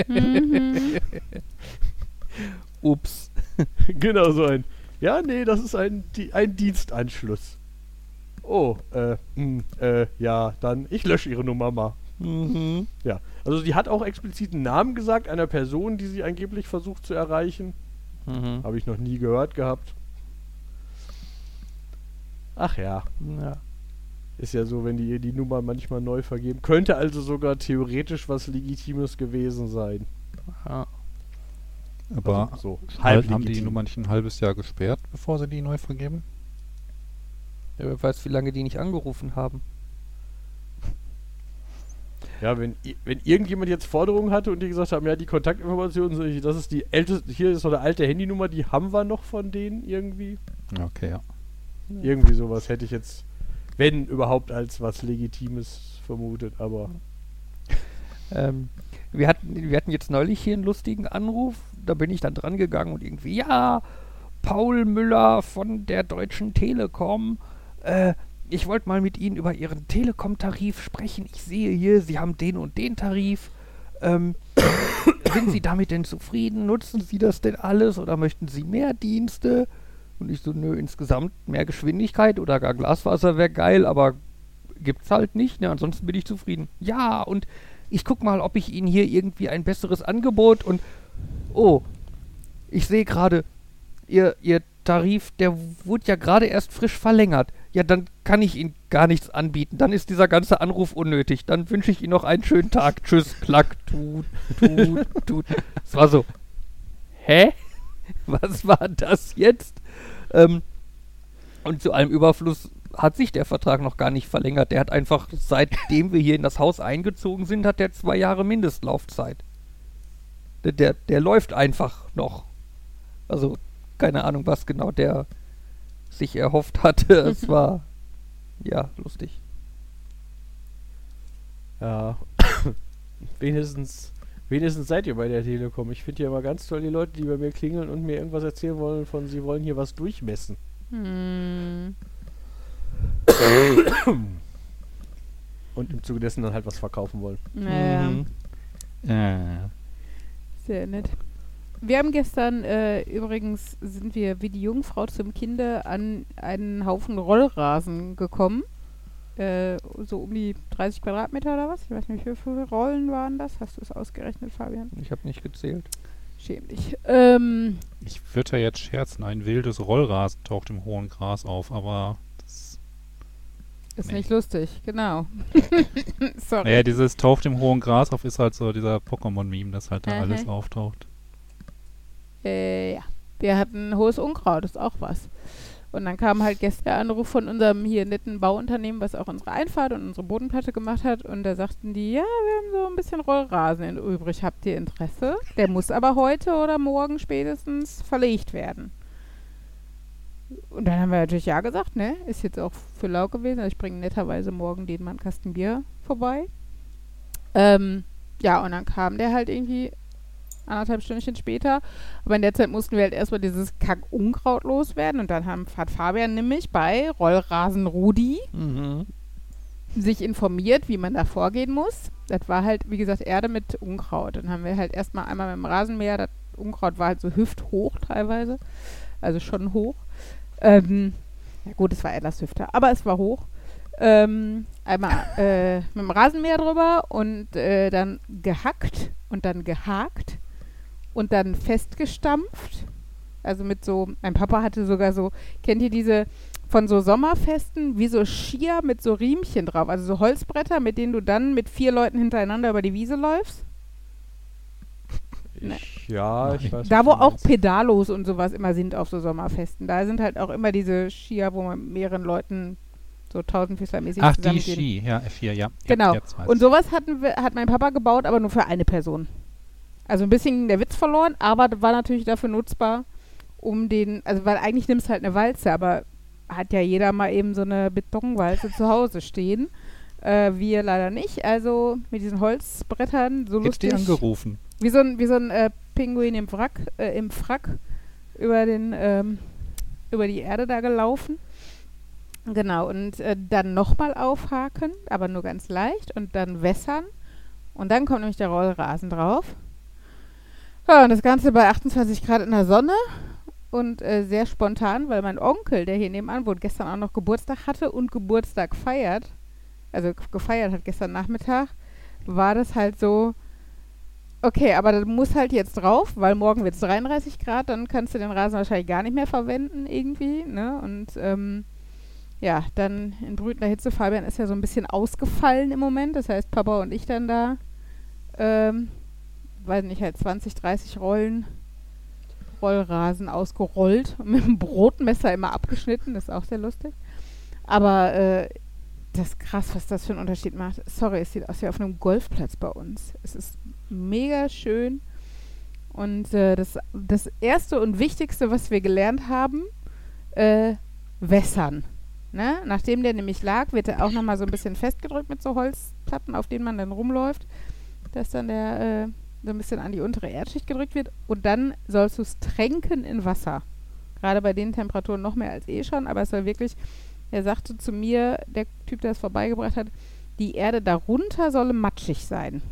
Mhm. Ups. genau so ein. Ja, nee, das ist ein, ein Dienstanschluss. Oh, äh, mh, äh, ja, dann, ich lösche ihre Nummer mal. Mhm. Ja, also sie hat auch explizit einen Namen gesagt, einer Person, die sie angeblich versucht zu erreichen. Mhm. Habe ich noch nie gehört gehabt. Ach ja, Ja. ist ja so, wenn die ihr die Nummer manchmal neu vergeben. Könnte also sogar theoretisch was Legitimes gewesen sein. ja. Aber Also, so halb haben die legitim. Nummer nicht ein halbes Jahr gesperrt, bevor sie die neu vergeben? Ja, Wer weiß, wie lange die nicht angerufen haben. Ja, wenn, wenn irgendjemand jetzt Forderungen hatte und die gesagt haben, ja, die Kontaktinformationen, so, das ist die älteste, hier ist noch eine alte Handynummer, die haben wir noch von denen irgendwie. Okay, ja. Irgendwie sowas hätte ich jetzt, wenn überhaupt, als was Legitimes vermutet, aber. Ähm, wir, hatten, wir hatten jetzt neulich hier einen lustigen Anruf. Da bin ich dann dran gegangen und irgendwie, ja, Paul Müller von der Deutschen Telekom. Äh, ich wollte mal mit Ihnen über Ihren Telekom-Tarif sprechen. Ich sehe hier, Sie haben den und den Tarif. Ähm, sind Sie damit denn zufrieden? Nutzen Sie das denn alles oder möchten Sie mehr Dienste? Und ich so, nö, insgesamt mehr Geschwindigkeit oder gar Glasfaser wäre geil, aber gibt's halt nicht. Ne? Ansonsten bin ich zufrieden. Ja, und ich guck mal, ob ich Ihnen hier irgendwie ein besseres Angebot und oh, ich sehe gerade, Ihr, Ihr Tarif, der wurde ja gerade erst frisch verlängert. Ja, dann kann ich Ihnen gar nichts anbieten. Dann ist dieser ganze Anruf unnötig. Dann wünsche ich Ihnen noch einen schönen Tag. Tschüss, klack, tut, tut, tut. Es war so, hä? Was war das jetzt? Ähm, und zu allem Überfluss hat sich der Vertrag noch gar nicht verlängert. Der hat einfach, seitdem wir hier in das Haus eingezogen sind, hat der zwei Jahre Mindestlaufzeit. Der, der, der läuft einfach noch. Also, keine Ahnung, was genau der sich erhofft hatte. Es war, ja, lustig. Ja. wenigstens, wenigstens seid ihr bei der Telekom. Ich finde ja immer ganz toll die Leute, die bei mir klingeln und mir irgendwas erzählen wollen von, sie wollen hier was durchmessen. Hm. Und im Zuge dessen dann halt was verkaufen wollen. Naja, Mhm. Äh, sehr nett. Wir haben gestern, äh, übrigens sind wir wie die Jungfrau zum Kinde an einen Haufen Rollrasen gekommen. Äh, so um die 30 Quadratmeter oder was? Ich weiß nicht, wie viele Rollen waren das? Hast du es ausgerechnet, Fabian? Ich habe nicht gezählt. Schäm dich. Ähm, ich würde ja jetzt scherzen, ein wildes Rollrasen taucht im hohen Gras auf, aber das, ist Nee. nicht lustig, genau. Sorry. naja, dieses taucht im hohen Gras auf ist halt so dieser Pokémon-Meme, dass halt da Mhm. alles auftaucht. Äh, ja. Wir hatten hohes Unkraut, ist auch was. Und dann kam halt gestern der Anruf von unserem hier netten Bauunternehmen, was auch unsere Einfahrt und unsere Bodenplatte gemacht hat. Und da sagten die, ja, wir haben so ein bisschen Rollrasen übrig. Habt ihr Interesse? Der muss aber heute oder morgen spätestens verlegt werden. Und dann haben wir natürlich ja gesagt, ne? Ist jetzt auch für lau gewesen. Also ich bringe netterweise morgen den Mann Kasten Bier vorbei. Ähm, ja, und dann kam der halt irgendwie anderthalb Stündchen später. Aber in der Zeit mussten wir halt erstmal dieses Kack-Unkraut loswerden. Und dann haben, hat Fabian nämlich bei Rollrasen Rudi Mhm. sich informiert, wie man da vorgehen muss. Das war halt, wie gesagt, Erde mit Unkraut. Dann haben wir halt erstmal einmal mit dem Rasenmäher, das Unkraut war halt so hüfthoch teilweise. Also schon hoch. Ähm, ja gut, es war etwas hüfter, aber es war hoch. Ähm, einmal äh, mit dem Rasenmäher drüber und äh, dann gehackt und dann gehakt und dann festgestampft. Also mit so, mein Papa hatte sogar so, kennt ihr diese von so Sommerfesten, wie so Skier mit so Riemchen drauf, also so Holzbretter, mit denen du dann mit vier Leuten hintereinander über die Wiese läufst? Ne. Ich, ja, ich weiß. Da, wo auch meinst. Pedalos und sowas immer sind auf so Sommerfesten. Da sind halt auch immer diese Skier, wo man mit mehreren Leuten so tausendfüßlermäßig Ach, die. Ski, ja, F4, ja. Genau. Und sowas hatten wir, hat mein Papa gebaut, aber nur für eine Person. Also ein bisschen der Witz verloren, aber war natürlich dafür nutzbar, um den, also weil eigentlich nimmst du halt eine Walze, aber hat ja jeder mal eben so eine Betonwalze zu Hause stehen. Äh, wir leider nicht. Also mit diesen Holzbrettern so die lustig. angerufen. Wie so ein, wie so ein äh, Pinguin im Wrack, äh, im Frack über den, ähm, über die Erde da gelaufen. Genau, und äh, dann nochmal aufhaken, aber nur ganz leicht und dann wässern. Und dann kommt nämlich der Rollrasen drauf. Ja, und das Ganze bei 28 Grad in der Sonne und äh, sehr spontan, weil mein Onkel, der hier nebenan wohnt, gestern auch noch Geburtstag hatte und Geburtstag feiert, also gefeiert hat gestern Nachmittag, war das halt so, okay, aber das muss halt jetzt drauf, weil morgen wird es 33 Grad, dann kannst du den Rasen wahrscheinlich gar nicht mehr verwenden irgendwie, ne? Und ähm, ja, dann in brütender Hitze, Fabian ist ja so ein bisschen ausgefallen im Moment, das heißt Papa und ich dann da, ähm, weiß nicht, halt 20, 30 Rollen Rollrasen ausgerollt und mit dem Brotmesser immer abgeschnitten, das ist auch sehr lustig. Aber äh, das ist krass, was das für einen Unterschied macht. Sorry, es sieht aus wie auf einem Golfplatz bei uns. Es ist mega schön. Und äh, das, das Erste und Wichtigste, was wir gelernt haben, äh, wässern. Ne? Nachdem der nämlich lag, wird er auch nochmal so ein bisschen festgedrückt mit so Holzplatten, auf denen man dann rumläuft, dass dann der äh, so ein bisschen an die untere Erdschicht gedrückt wird. Und dann sollst du es tränken in Wasser. Gerade bei den Temperaturen noch mehr als eh schon, aber es soll wirklich, er sagte zu mir, der Typ, der es vorbeigebracht hat, die Erde darunter solle matschig sein.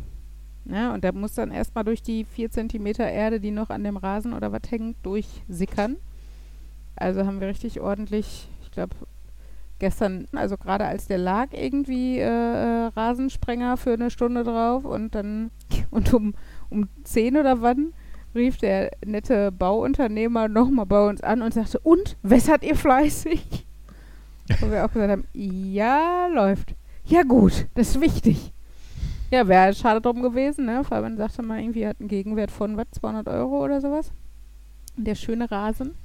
Ja, und der muss dann erstmal durch die 4 Zentimeter Erde, die noch an dem Rasen oder was hängt, durchsickern. Also haben wir richtig ordentlich, ich glaube, gestern, also gerade als der lag, irgendwie äh, äh, Rasensprenger für eine Stunde drauf und dann und um, um 10 oder wann rief der nette Bauunternehmer nochmal bei uns an und sagte, und, wässert ihr fleißig? Wo wir auch gesagt haben, ja, läuft. Ja gut, das ist wichtig. Ja, wäre schade drum gewesen, ne? Fabian sagte mal, irgendwie hat einen Gegenwert von, was, 200 Euro oder sowas. Der schöne Rasen.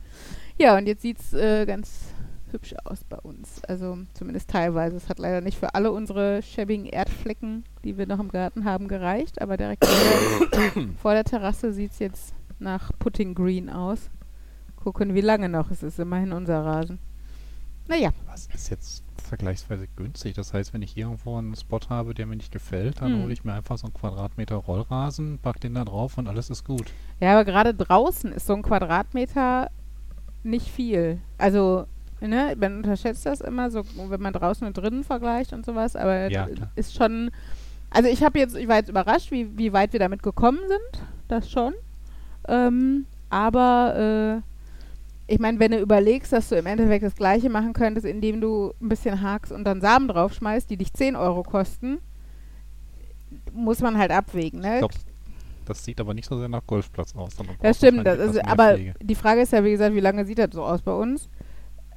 Ja, und jetzt sieht es äh, ganz hübsch aus bei uns. Also zumindest teilweise. Es hat leider nicht für alle unsere schäbigen Erdflecken, die wir noch im Garten haben, gereicht. Aber direkt vor der, Terrasse sieht es jetzt nach Putting Green aus. Gucken, wie lange noch. Es ist immerhin unser Rasen. Naja, Was ist jetzt vergleichsweise günstig? Das heißt, wenn ich irgendwo einen Spot habe, der mir nicht gefällt, dann Hm. hole ich mir einfach so einen Quadratmeter Rollrasen, pack den da drauf und alles ist gut. Ja, aber gerade draußen ist so ein Quadratmeter nicht viel. Also, ne, man unterschätzt das immer so, wenn man draußen und drinnen vergleicht und sowas, aber Ja, ist schon. Also ich habe jetzt, ich war jetzt überrascht, wie, wie weit wir damit gekommen sind. Das schon. Ähm, aber äh, ich meine, wenn du überlegst, dass du im Endeffekt das gleiche machen könntest, indem du ein bisschen hakst und dann Samen draufschmeißt, die dich 10 Euro kosten, muss man halt abwägen, ne? Ich glaub, das sieht aber nicht so sehr nach Golfplatz aus. Das stimmt, das ist, aber die Frage ist ja, wie gesagt, wie lange sieht das so aus bei uns?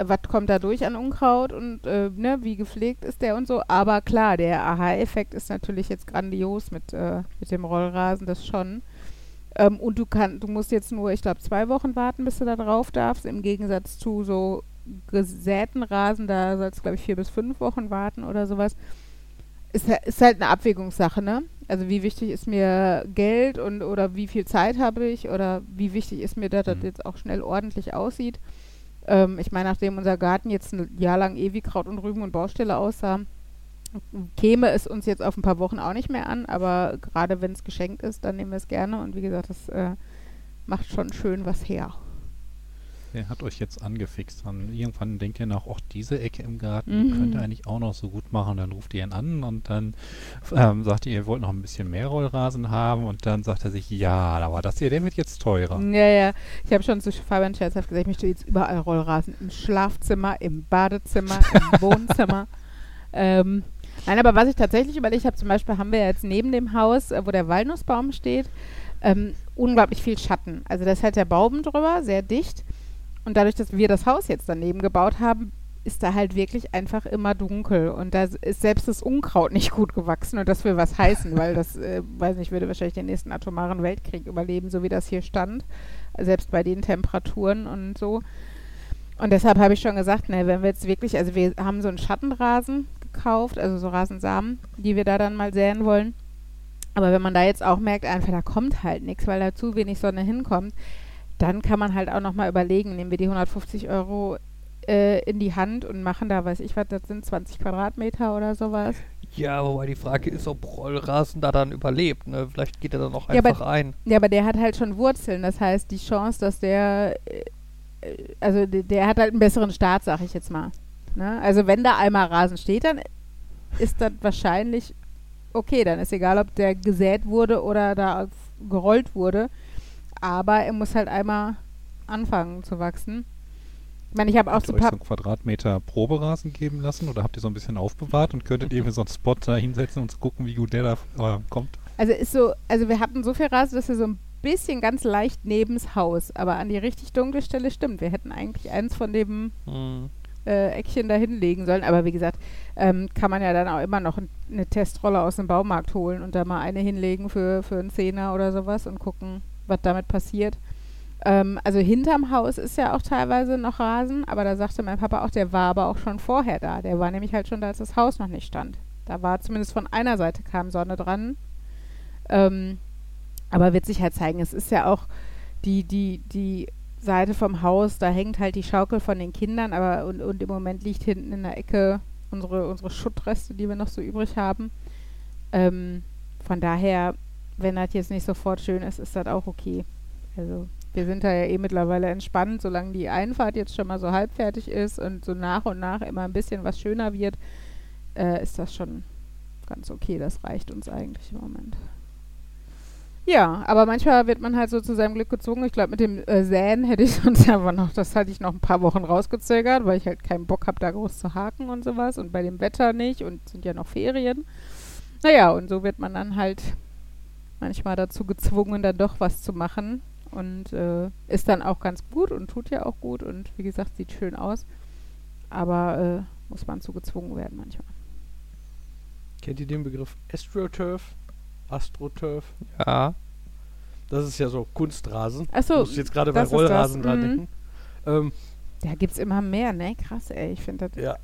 Was kommt da durch an Unkraut und äh, ne, wie gepflegt ist der und so? Aber klar, der Aha-Effekt ist natürlich jetzt grandios mit, äh, mit dem Rollrasen, das schon. Ähm, und du kann, du musst jetzt nur, ich glaube, zwei Wochen warten, bis du da drauf darfst, im Gegensatz zu so gesäten Rasen, da sollst du, glaube ich, vier bis fünf Wochen warten oder sowas. Ist, ist halt eine Abwägungssache, ne? Also wie wichtig ist mir Geld und oder wie viel Zeit habe ich oder wie wichtig ist mir, dass das Mhm. jetzt auch schnell ordentlich aussieht. Ähm, ich meine, nachdem unser Garten jetzt ein Jahr lang ewig Kraut und Rüben und Baustelle aussah, käme es uns jetzt auf ein paar Wochen auch nicht mehr an, aber gerade wenn es geschenkt ist, dann nehmen wir es gerne und wie gesagt, das äh, macht schon schön was her. Der hat euch jetzt angefixt. Dann irgendwann denkt ihr nach, auch diese Ecke im Garten Mhm. könnt ihr eigentlich auch noch so gut machen. Dann ruft ihr ihn an und dann ähm, sagt ihr, ihr wollt noch ein bisschen mehr Rollrasen haben und dann sagt er sich, ja, aber das hier, der wird jetzt teurer. Ja, ja. Ich habe schon zu Fabian scherzhaft gesagt, ich möchte jetzt überall Rollrasen. Im Schlafzimmer, im Badezimmer, im Wohnzimmer. Ähm, nein, aber was ich tatsächlich überlegt habe, zum Beispiel haben wir jetzt neben dem Haus, äh, wo der Walnussbaum steht, ähm, unglaublich viel Schatten. Also da ist halt der Baum drüber, sehr dicht. Und dadurch, dass wir das Haus jetzt daneben gebaut haben, ist da halt wirklich einfach immer dunkel. Und da ist selbst das Unkraut nicht gut gewachsen. Und das will was heißen, weil das, äh, weiß nicht, würde wahrscheinlich den nächsten atomaren Weltkrieg überleben, so wie das hier stand. Selbst bei den Temperaturen und so. Und deshalb habe ich schon gesagt, ne, wenn wir jetzt wirklich, also wir haben so einen Schattenrasen gekauft, also so Rasensamen, die wir da dann mal säen wollen. Aber wenn man da jetzt auch merkt, einfach da kommt halt nichts, weil da zu wenig Sonne hinkommt, dann kann man halt auch nochmal überlegen, nehmen wir die 150 Euro äh, in die Hand und machen da, weiß ich was, das sind 20 Quadratmeter oder sowas. Ja, wobei die Frage ist, ob Rollrasen da dann überlebt. Ne? Vielleicht geht er dann auch Ja, aber- einfach ein. Ja, aber der hat halt schon Wurzeln, das heißt, die Chance, dass der, äh, also der, hat halt einen besseren Start, sag ich jetzt mal. Ne? Also wenn da einmal Rasen steht, dann ist das wahrscheinlich okay, dann ist egal, ob der gesät wurde oder da gerollt wurde, aber er muss halt einmal anfangen zu wachsen. Ich meine, ich habe auch so ihr euch so paar einen Quadratmeter Proberasen geben lassen oder habt ihr so ein bisschen aufbewahrt und könntet ihr mir so einen Spot da hinsetzen und gucken, wie gut der da äh, kommt? Also ist so, also wir hatten so viel Rasen, dass wir so ein bisschen ganz leicht nebens Haus, aber an die richtig dunkle Stelle stimmt. Wir hätten eigentlich eins von dem Hm. äh, Eckchen da hinlegen sollen, aber wie gesagt, ähm, kann man ja dann auch immer noch ein, eine Testrolle aus dem Baumarkt holen und da mal eine hinlegen für, für einen Zehner oder sowas und gucken, was damit passiert. Ähm, also hinterm Haus ist ja auch teilweise noch Rasen, aber da sagte mein Papa auch, der war aber auch schon vorher da. Der war nämlich halt schon da, als das Haus noch nicht stand. Da war zumindest von einer Seite kam Sonne dran. Ähm, aber wird sich halt zeigen, es ist ja auch die, die, die Seite vom Haus, da hängt halt die Schaukel von den Kindern, aber und, und im Moment liegt hinten in der Ecke unsere, unsere Schuttreste, die wir noch so übrig haben. Ähm, von daher, wenn das jetzt nicht sofort schön ist, ist das auch okay. Also wir sind da ja eh mittlerweile entspannt, solange die Einfahrt jetzt schon mal so halb fertig ist und so nach und nach immer ein bisschen was schöner wird, äh, ist das schon ganz okay. Das reicht uns eigentlich im Moment. Ja, aber manchmal wird man halt so zu seinem Glück gezwungen. Ich glaube, mit dem äh, Säen hätte ich sonst aber noch, das hatte ich noch ein paar Wochen rausgezögert, weil ich halt keinen Bock habe, da groß zu haken und sowas. Und bei dem Wetter nicht und sind ja noch Ferien. Naja, und so wird man dann halt manchmal dazu gezwungen, dann doch was zu machen. Und äh, ist dann auch ganz gut und tut ja auch gut und wie gesagt, sieht schön aus. Aber äh, muss man zu gezwungen werden manchmal. Kennt ihr den Begriff AstroTurf? AstroTurf? Ja. Das ist ja so Kunstrasen. Achso, Muss ich jetzt gerade bei Rollrasen dran mhm. denken. Ähm, da gibt es immer mehr, ne? Krass, ey. Ich finde das. ja,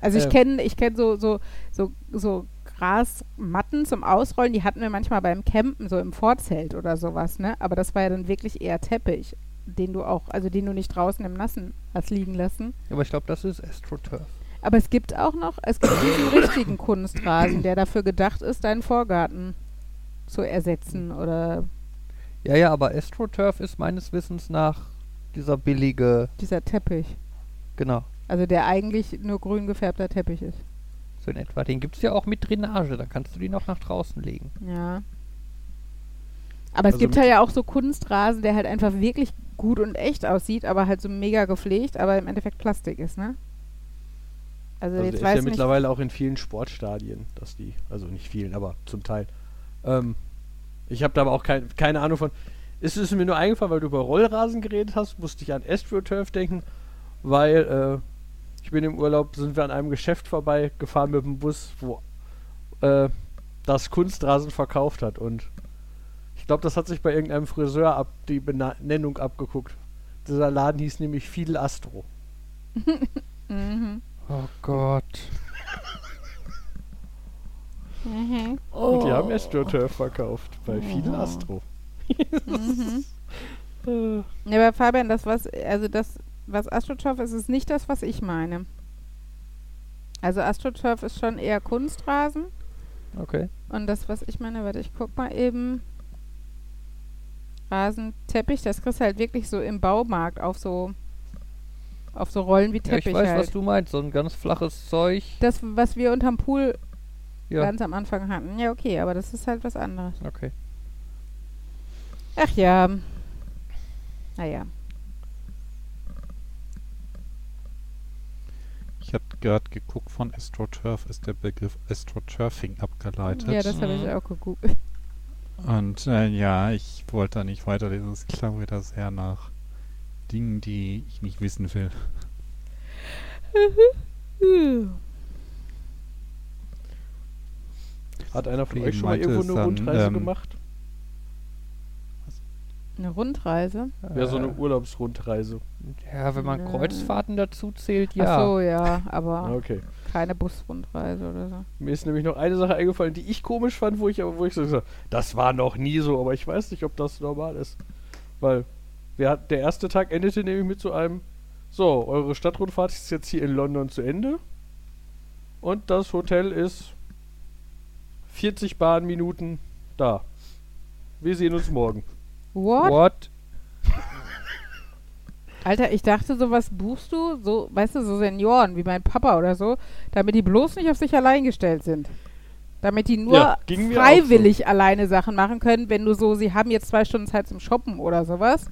Also ich Ähm. kenne ich kenn so, so, so, so Grasmatten zum Ausrollen, die hatten wir manchmal beim Campen, so im Vorzelt oder sowas, ne? Aber das war ja dann wirklich eher Teppich, den du auch, also den du nicht draußen im Nassen hast liegen lassen. Aber ich glaube, das ist AstroTurf. Aber es gibt auch noch, es gibt diesen richtigen Kunstrasen, der dafür gedacht ist, deinen Vorgarten zu ersetzen oder Ja, ja, aber AstroTurf ist meines Wissens nach dieser billige, dieser Teppich. genau, Also der eigentlich nur grün gefärbter Teppich ist. So in etwa. Den gibt es ja auch mit Drainage, dann kannst du die noch nach draußen legen. Ja. Aber es Also gibt halt ja auch so Kunstrasen, der halt einfach wirklich gut und echt aussieht, aber halt so mega gepflegt, aber im Endeffekt Plastik ist, ne? Also, also jetzt der weiß ist ja mittlerweile auch in vielen Sportstadien, dass die, also nicht vielen, aber zum Teil. Ähm, ich habe da aber auch kein, keine Ahnung von. Ist es mir nur eingefallen, weil du über Rollrasen geredet hast, musste ich an AstroTurf denken, weil äh, ich bin im Urlaub, sind wir an einem Geschäft vorbei gefahren mit dem Bus, wo äh, das Kunstrasen verkauft hat und ich glaube, das hat sich bei irgendeinem Friseur ab, die Benennung abgeguckt. Dieser Laden hieß nämlich Fidel Astro. Mhm. Oh Gott. Mhm. Und die haben AstroTurf verkauft bei Fidel Astro. Mhm. Äh, Ja, aber Fabian, das was, also das, was AstroTurf ist, ist nicht das, was ich meine. Also AstroTurf ist schon eher Kunstrasen Okay. und das, was ich meine, warte, ich guck mal eben. Rasenteppich, das kriegst du halt wirklich so im Baumarkt auf so auf so Rollen wie Ja, Teppich ich weiß, halt. was du meinst. So ein ganz flaches Zeug. Das, was wir unterm Pool Ja. ganz am Anfang hatten. Ja, okay, aber das ist halt was anderes. Okay. Ach ja. Naja. Habe gerade geguckt, von AstroTurf ist der Begriff AstroTurfing abgeleitet. Ja, das habe ich Mhm. auch gegoogelt. Und äh, ja, ich wollte da nicht weiter. Das klang wieder sehr nach Dingen, die ich nicht wissen will. Hat einer von Wie euch schon mal irgendwo es eine Rundreise ähm, gemacht? Eine Rundreise? Ja, so eine Urlaubsrundreise. Ja, wenn man Äh. Kreuzfahrten dazu zählt, ja. Ach so, ja, aber Okay. keine Busrundreise oder so. Mir ist nämlich noch eine Sache eingefallen, die ich komisch fand, wo ich aber wo ich so gesagt das war noch nie so, aber ich weiß nicht, ob das normal ist. Weil wir hat, der erste Tag endete nämlich mit so einem So, eure Stadtrundfahrt ist jetzt hier in London zu Ende. Und das Hotel ist 40 Bahnminuten da. Wir sehen uns morgen. What? What? Alter, ich dachte, sowas buchst du, so, weißt du, so Senioren wie mein Papa oder so, damit die bloß nicht auf sich allein gestellt sind. Damit die nur Ja, freiwillig alleine Sachen machen können, wenn du so, sie haben jetzt zwei Stunden Zeit zum Shoppen oder sowas,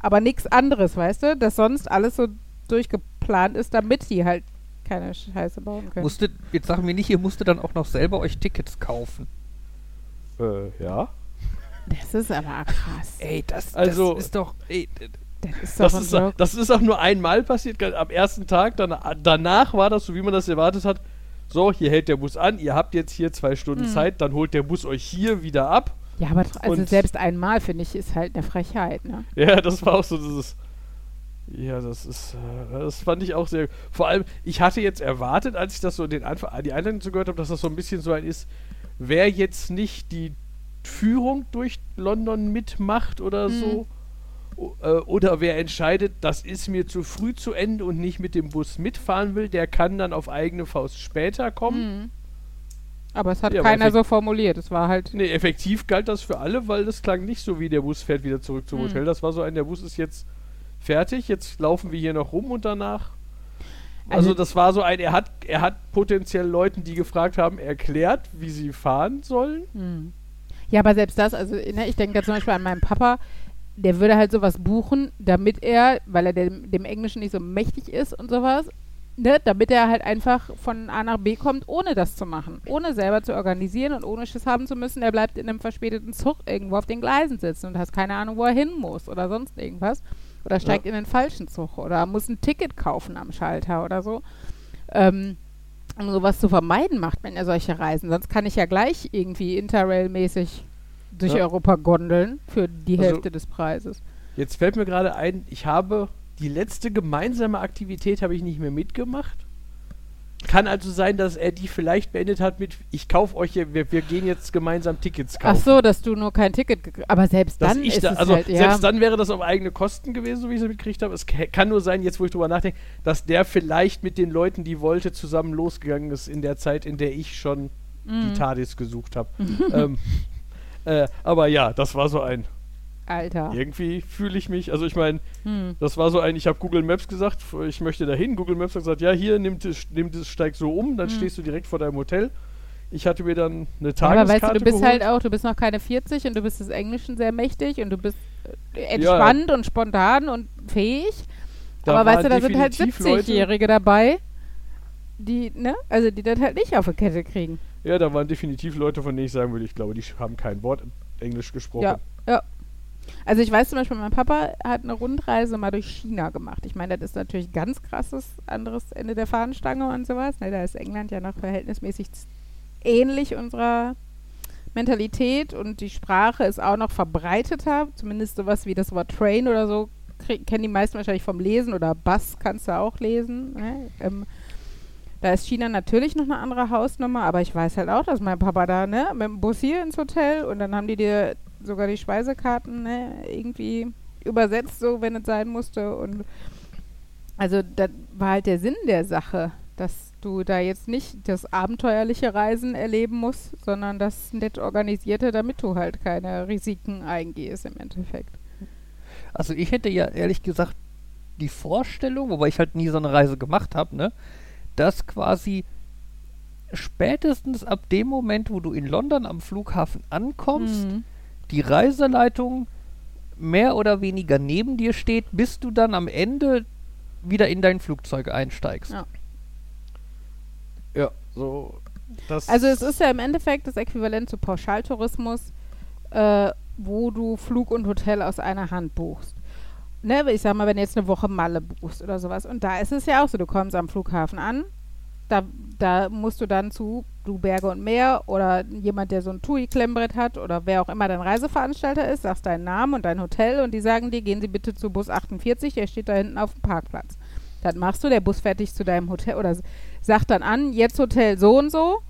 aber nichts anderes, weißt du, dass sonst alles so durchgeplant ist, damit die halt keine Scheiße bauen können. Musstet, jetzt sagen wir nicht, ihr musstet dann auch noch selber euch Tickets kaufen. Äh, ja. Das ist aber krass. Ey, das, Also- das ist doch. Ey, Das ist doch Das ist, das ist auch nur einmal passiert, am ersten Tag. Dann, danach war das so, wie man das erwartet hat. So, hier hält der Bus an, ihr habt jetzt hier zwei Stunden Mhm. Zeit, dann holt der Bus euch hier wieder ab. Ja, aber also selbst einmal, finde ich, ist halt eine Frechheit, ne? Ja, das war auch so dieses. Ja, das ist. Äh, das fand ich auch sehr. Vor allem, ich hatte jetzt erwartet, als ich das so den Anfang, die Einleitung so gehört habe, dass das so ein bisschen so ein ist, wer jetzt nicht die Führung durch London mitmacht oder Mhm. so. o- äh, Oder wer entscheidet, das ist mir zu früh zu Ende und nicht mit dem Bus mitfahren will, der kann dann auf eigene Faust später kommen. Mhm. Aber es hat Ja, keiner so formuliert. Es war halt. Nee, effektiv galt das für alle, weil das klang nicht so wie der Bus fährt wieder zurück zum Mhm. Hotel. Das war so ein, der Bus ist jetzt fertig, jetzt laufen wir hier noch rum und danach. Also, Also- das war so ein, er hat, er hat potenziell Leuten, die gefragt haben, erklärt, wie sie fahren sollen. Hm. Ja, aber selbst das, also ne, ich denke da zum Beispiel an meinen Papa, der würde halt sowas buchen, damit er, weil er dem, dem Englischen nicht so mächtig ist und sowas, ne, damit er halt einfach von A nach B kommt, ohne das zu machen. Ohne selber zu organisieren und ohne Schiss haben zu müssen, er bleibt in einem verspäteten Zug irgendwo auf den Gleisen sitzen und hast keine Ahnung, wo er hin muss oder sonst irgendwas. Oder steigt in den falschen Zug oder muss ein Ticket kaufen am Schalter oder so. Ähm, um sowas zu vermeiden, macht man ja solche Reisen. Sonst kann ich ja gleich irgendwie Interrail-mäßig durch Ja. Europa gondeln für die Also- Hälfte des Preises. Jetzt fällt mir gerade ein, ich habe die letzte gemeinsame Aktivität habe ich nicht mehr mitgemacht. Kann also sein, dass er die vielleicht beendet hat mit, ich kaufe euch, hier, wir, wir gehen jetzt gemeinsam Tickets kaufen. Ach so, dass du nur kein Ticket gekriegt Aber selbst Dass dann ist da, es also halt, ja. selbst dann wäre das auf eigene Kosten gewesen, so wie ich es mitgekriegt habe. Es ka- kann nur sein, jetzt wo ich drüber nachdenke, dass der vielleicht mit den Leuten, die wollte, zusammen losgegangen ist in der Zeit, in der ich schon die Mhm. TARDIS gesucht habe. ähm, äh, aber ja, das war so ein. Alter. Irgendwie fühle ich mich, also ich meine, Hm. das war so ein, ich habe Google Maps gesagt, ich möchte dahin. Google Maps hat gesagt, ja, hier, nimm das, nimm das steig so um, dann Mhm. stehst du direkt vor deinem Hotel. Ich hatte mir dann eine Ja, Tageskarte aber weißt du, du bist geholt. halt auch, du bist noch keine 40 und du bist des Englischen sehr mächtig und du bist äh, entspannt und spontan und fähig. Da aber weißt du, da sind halt definitiv Leute- 70-Jährige dabei, die, ne, also die das halt nicht auf die Kette kriegen. Ja, da waren definitiv Leute, von denen ich sagen würde, ich glaube, die haben kein Wort Englisch gesprochen. Ja, ja. Also ich weiß zum Beispiel, mein Papa hat eine Rundreise mal durch China gemacht. Ich meine, das ist natürlich ganz krasses anderes Ende der Fahnenstange und sowas. Ne, da ist England ja noch verhältnismäßig ähnlich unserer Mentalität und die Sprache ist auch noch verbreiteter. Zumindest sowas wie das Wort Train oder so kennen die meisten wahrscheinlich vom Lesen oder Bus kannst du auch lesen. Ne? Ähm, da ist China natürlich noch eine andere Hausnummer, aber ich weiß halt auch, dass mein Papa da, ne, mit dem Bus hier ins Hotel und dann haben die dir sogar die Speisekarten, ne, irgendwie übersetzt, so wenn es sein musste. Und also das war halt der Sinn der Sache, dass du da jetzt nicht das abenteuerliche Reisen erleben musst, sondern das nett organisierte, damit du halt keine Risiken eingehst im Endeffekt. Also ich hätte ja ehrlich gesagt die Vorstellung, wobei ich halt nie so eine Reise gemacht habe, ne, dass quasi spätestens ab dem Moment, wo du in London am Flughafen ankommst, Mhm. Die Reiseleitung mehr oder weniger neben dir steht, bis du dann am Ende wieder in dein Flugzeug einsteigst. Ja. Ja, so. Das Also es ist ja im Endeffekt das Äquivalent zu Pauschaltourismus, äh, wo du Flug und Hotel aus einer Hand buchst. Ne, ich sag mal, wenn du jetzt eine Woche Malle buchst oder sowas. Und da ist es ja auch so, du kommst am Flughafen an, da, da musst du dann zu du Berge und Meer oder jemand, der so ein TUI-Klemmbrett hat oder wer auch immer dein Reiseveranstalter ist, sagst deinen Namen und dein Hotel und die sagen dir, gehen Sie bitte zu Bus 48, der steht da hinten auf dem Parkplatz. Das machst du, der Bus dich zu deinem Hotel oder sagt dann an, jetzt Hotel so und so,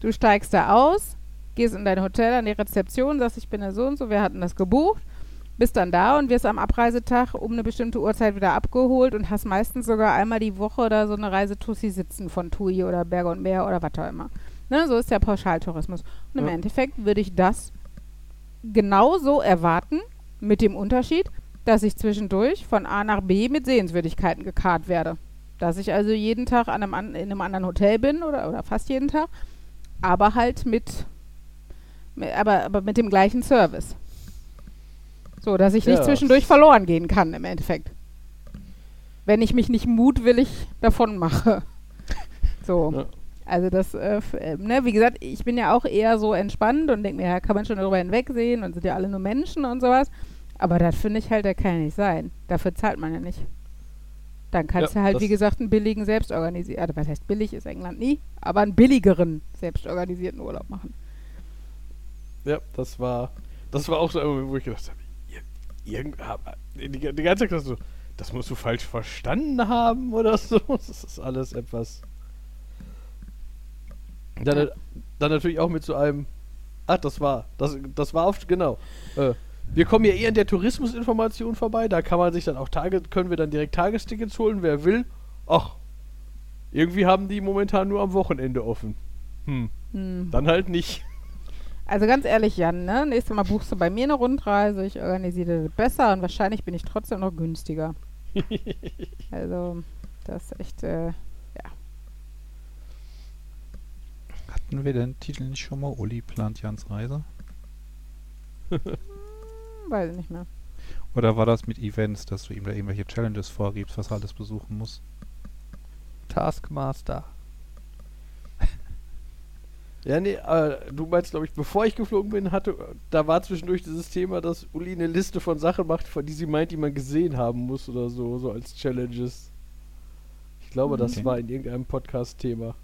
du steigst da aus, gehst in dein Hotel an die Rezeption, sagst, ich bin der so und so, wir hatten das gebucht, bist dann da und wirst am Abreisetag um eine bestimmte Uhrzeit wieder abgeholt und hast meistens sogar einmal die Woche oder so eine Reisetussi sitzen von TUI oder Berge und Meer oder was auch immer. Ne, so ist der Pauschaltourismus. Und im Ja. Endeffekt würde ich das genauso erwarten, mit dem Unterschied, dass ich zwischendurch von A nach B mit Sehenswürdigkeiten gekarrt werde. Dass ich also jeden Tag an einem, an, in einem anderen Hotel bin oder, oder fast jeden Tag, aber halt mit, mit aber, aber mit dem gleichen Service. So, dass ich nicht Ja. zwischendurch verloren gehen kann im Endeffekt. Wenn ich mich nicht mutwillig davon mache. So. Ja. Also das, äh, äh, ne, wie gesagt, ich bin ja auch eher so entspannt und denke mir, ja, kann man schon darüber hinwegsehen und sind ja alle nur Menschen und sowas. Aber das finde ich halt, der kann ja nicht sein. Dafür zahlt man ja nicht. Dann kannst Ja, du halt, wie gesagt, einen billigen selbstorganisierten, also was heißt billig, ist England nie, aber einen billigeren selbstorganisierten Urlaub machen. Ja, das war, das war auch so, wo ich gedacht habe, ir- irgend, hab- die, die ganze Zeit so, das musst du falsch verstanden haben oder so. Das ist alles etwas. Dann, dann natürlich auch mit so einem, ach, das war, das, das war oft, genau. Äh, wir kommen ja eher in der Tourismusinformation vorbei, da kann man sich dann auch Tage, können wir dann direkt Tagestickets holen, wer will. Ach, irgendwie haben die momentan nur am Wochenende offen. Hm, Hm. dann halt nicht. Also ganz ehrlich, Jan, ne? Nächstes Mal buchst du bei mir eine Rundreise, ich organisiere das besser und wahrscheinlich bin ich trotzdem noch günstiger. also, das ist echt, äh, Hatten wir den Titel nicht schon mal? Uli plant Jans Reise? hm, weiß ich nicht mehr. Oder war das mit Events, dass du ihm da irgendwelche Challenges vorgibst, was er alles besuchen muss? Taskmaster. Ja, nee, äh, du meinst, glaube ich, bevor ich geflogen bin, hatte, da war zwischendurch dieses Thema, dass Uli eine Liste von Sachen macht, von die sie meint, die man gesehen haben muss oder so, so als Challenges. Ich glaube, das Okay. war in irgendeinem Podcast-Thema.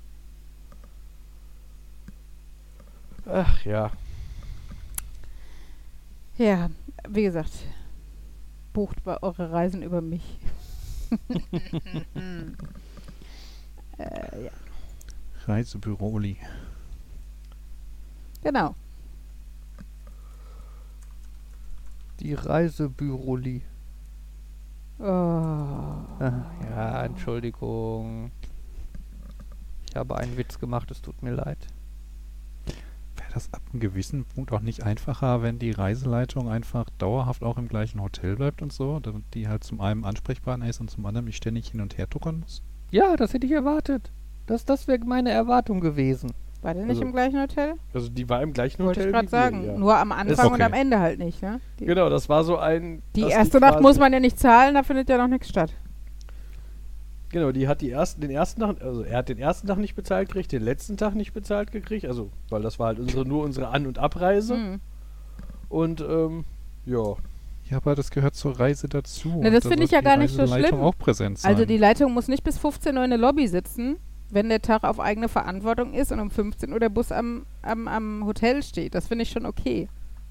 Ach ja. Ja, wie gesagt, bucht bei eure Reisen über mich. äh, ja, Reisebüro Uli. genau. Die Reisebüroli. Oh. Ah, ja, Entschuldigung. Ich habe einen Witz gemacht, es tut mir leid. Das ab einem gewissen Punkt auch nicht einfacher, wenn die Reiseleitung einfach dauerhaft auch im gleichen Hotel bleibt und so, damit die halt zum einen Ansprechpartner ist und zum anderen nicht ständig hin und her tuckern muss? Ja, das hätte ich erwartet. Das, das wäre meine Erwartung gewesen. War der nicht Also, im gleichen Hotel? Also die war im gleichen Wollte Hotel. ich gerade sagen. ja. Nur am Anfang und okay. am Ende halt nicht, ne? Die, Genau, das war so ein. die erste Nacht muss man ja nicht zahlen, da findet ja noch nichts statt. Genau, die hat die ersten, den ersten Tag, also er hat den ersten Tag nicht bezahlt gekriegt, den letzten Tag nicht bezahlt gekriegt, also weil das war halt unsere nur unsere An- und Abreise Hm. und ähm, ja, Ja, aber das gehört zur Reise dazu. Na, das da finde ich ja die gar nicht so schlimm. auch präsent sein. Also die Leitung muss nicht bis 15 Uhr in der Lobby sitzen, wenn der Tag auf eigene Verantwortung ist und um 15 Uhr der Bus am, am, am Hotel steht. Das finde ich schon okay.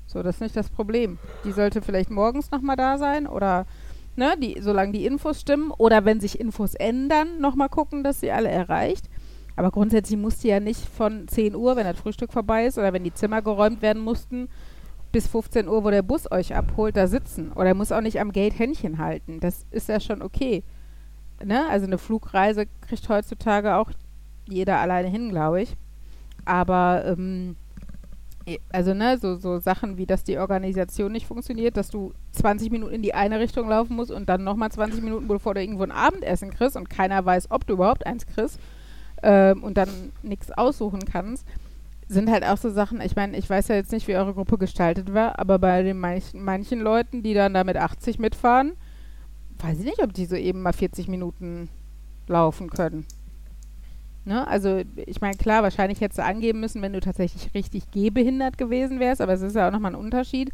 So, das ist nicht das Problem. Die sollte vielleicht morgens nochmal da sein oder, ne, die, solange die Infos stimmen oder wenn sich Infos ändern, nochmal gucken, dass sie alle erreicht. Aber grundsätzlich muss die ja nicht von 10 Uhr, wenn das Frühstück vorbei ist oder wenn die Zimmer geräumt werden mussten, bis 15 Uhr, wo der Bus euch abholt, da sitzen. Oder muss auch nicht am Gate Händchen halten. Das ist ja schon okay. Ne? Also eine Flugreise kriegt heutzutage auch jeder alleine hin, glaube ich. Aber ähm, also ne, so, so Sachen wie, dass die Organisation nicht funktioniert, dass du 20 Minuten in die eine Richtung laufen musst und dann nochmal 20 Minuten, bevor du irgendwo ein Abendessen kriegst und keiner weiß, ob du überhaupt eins kriegst ähm, und dann nichts aussuchen kannst, sind halt auch so Sachen, ich meine, ich weiß ja jetzt nicht, wie eure Gruppe gestaltet war, aber bei den manchen, manchen Leuten, die dann da mit 80 mitfahren, weiß ich nicht, ob die so eben mal 40 Minuten laufen können. Ne? Also ich meine, klar, wahrscheinlich hättest du angeben müssen, wenn du tatsächlich richtig gehbehindert gewesen wärst, aber es ist ja auch nochmal ein Unterschied,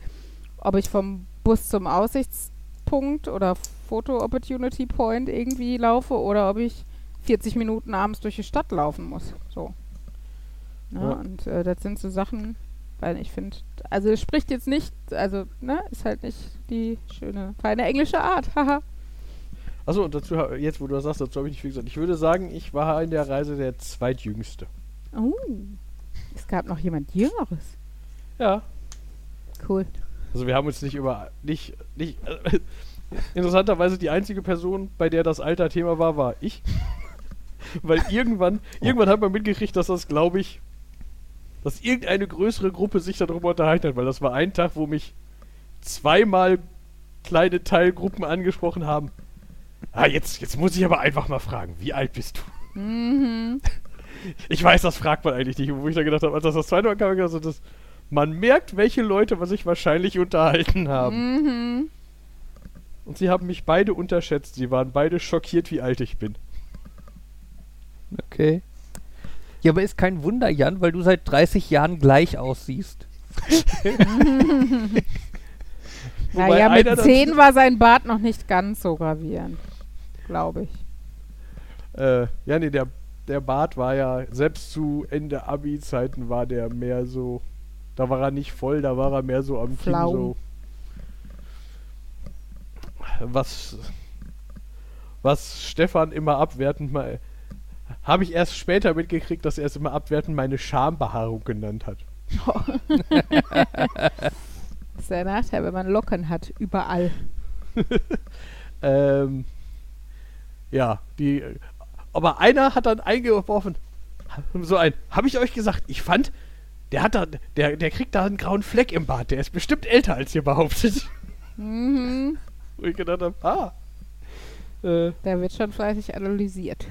ob ich vom Bus zum Aussichtspunkt oder Photo Opportunity Point irgendwie laufe oder ob ich 40 Minuten abends durch die Stadt laufen muss. So. Ne? Ja. Und äh, das sind so Sachen, weil ich finde, also es spricht jetzt nicht, also, ne, ist halt nicht die schöne, feine englische Art, haha. Achso, und dazu, jetzt wo du das sagst, dazu habe ich nicht viel gesagt. Ich würde sagen, ich war in der Reise der zweitjüngste. Oh. Es gab noch jemand Jüngeres. Ja. Cool. Also wir haben uns nicht über, nicht, nicht, äh, interessanterweise die einzige Person, bei der das Alter Thema war, war ich. Weil irgendwann, irgendwann hat man mitgekriegt, dass das, glaube ich, dass irgendeine größere Gruppe sich darüber unterhalten hat, weil das war ein Tag, wo mich zweimal kleine Teilgruppen angesprochen haben. Ah, jetzt, jetzt muss ich aber einfach mal fragen, wie alt bist du? Mhm. Ich weiß, das fragt man eigentlich nicht. Wo ich dann gedacht habe, als das das zweite Mal kam, habe ich gedacht, so, das, man merkt, welche Leute was sich wahrscheinlich unterhalten haben. Mhm. Und sie haben mich beide unterschätzt. Sie waren beide schockiert, wie alt ich bin. Okay. Ja, aber ist kein Wunder, Jan, weil du seit 30 Jahren gleich aussiehst. Naja, mit einer dazu- 10 war sein Bart noch nicht ganz so gravierend. Glaube ich. Äh, ja, nee, der, der Bart war ja, selbst zu Ende Abi-Zeiten war der mehr so, da war er nicht voll, da war er mehr so am Kinn so. Was, was Stefan immer abwertend mal, habe ich erst später mitgekriegt, dass er es immer abwertend meine Schambehaarung genannt hat. Das ist der Nachteil, wenn man Locken hat, überall. Ähm, ja, die. Aber einer hat dann eingeworfen, so ein, habe ich euch gesagt, ich fand, der hat da, der, der kriegt da einen grauen Fleck im Bart, der ist bestimmt älter als ihr behauptet. Mhm. Wo ich gedacht habe, ah. Äh, Da wird schon fleißig analysiert.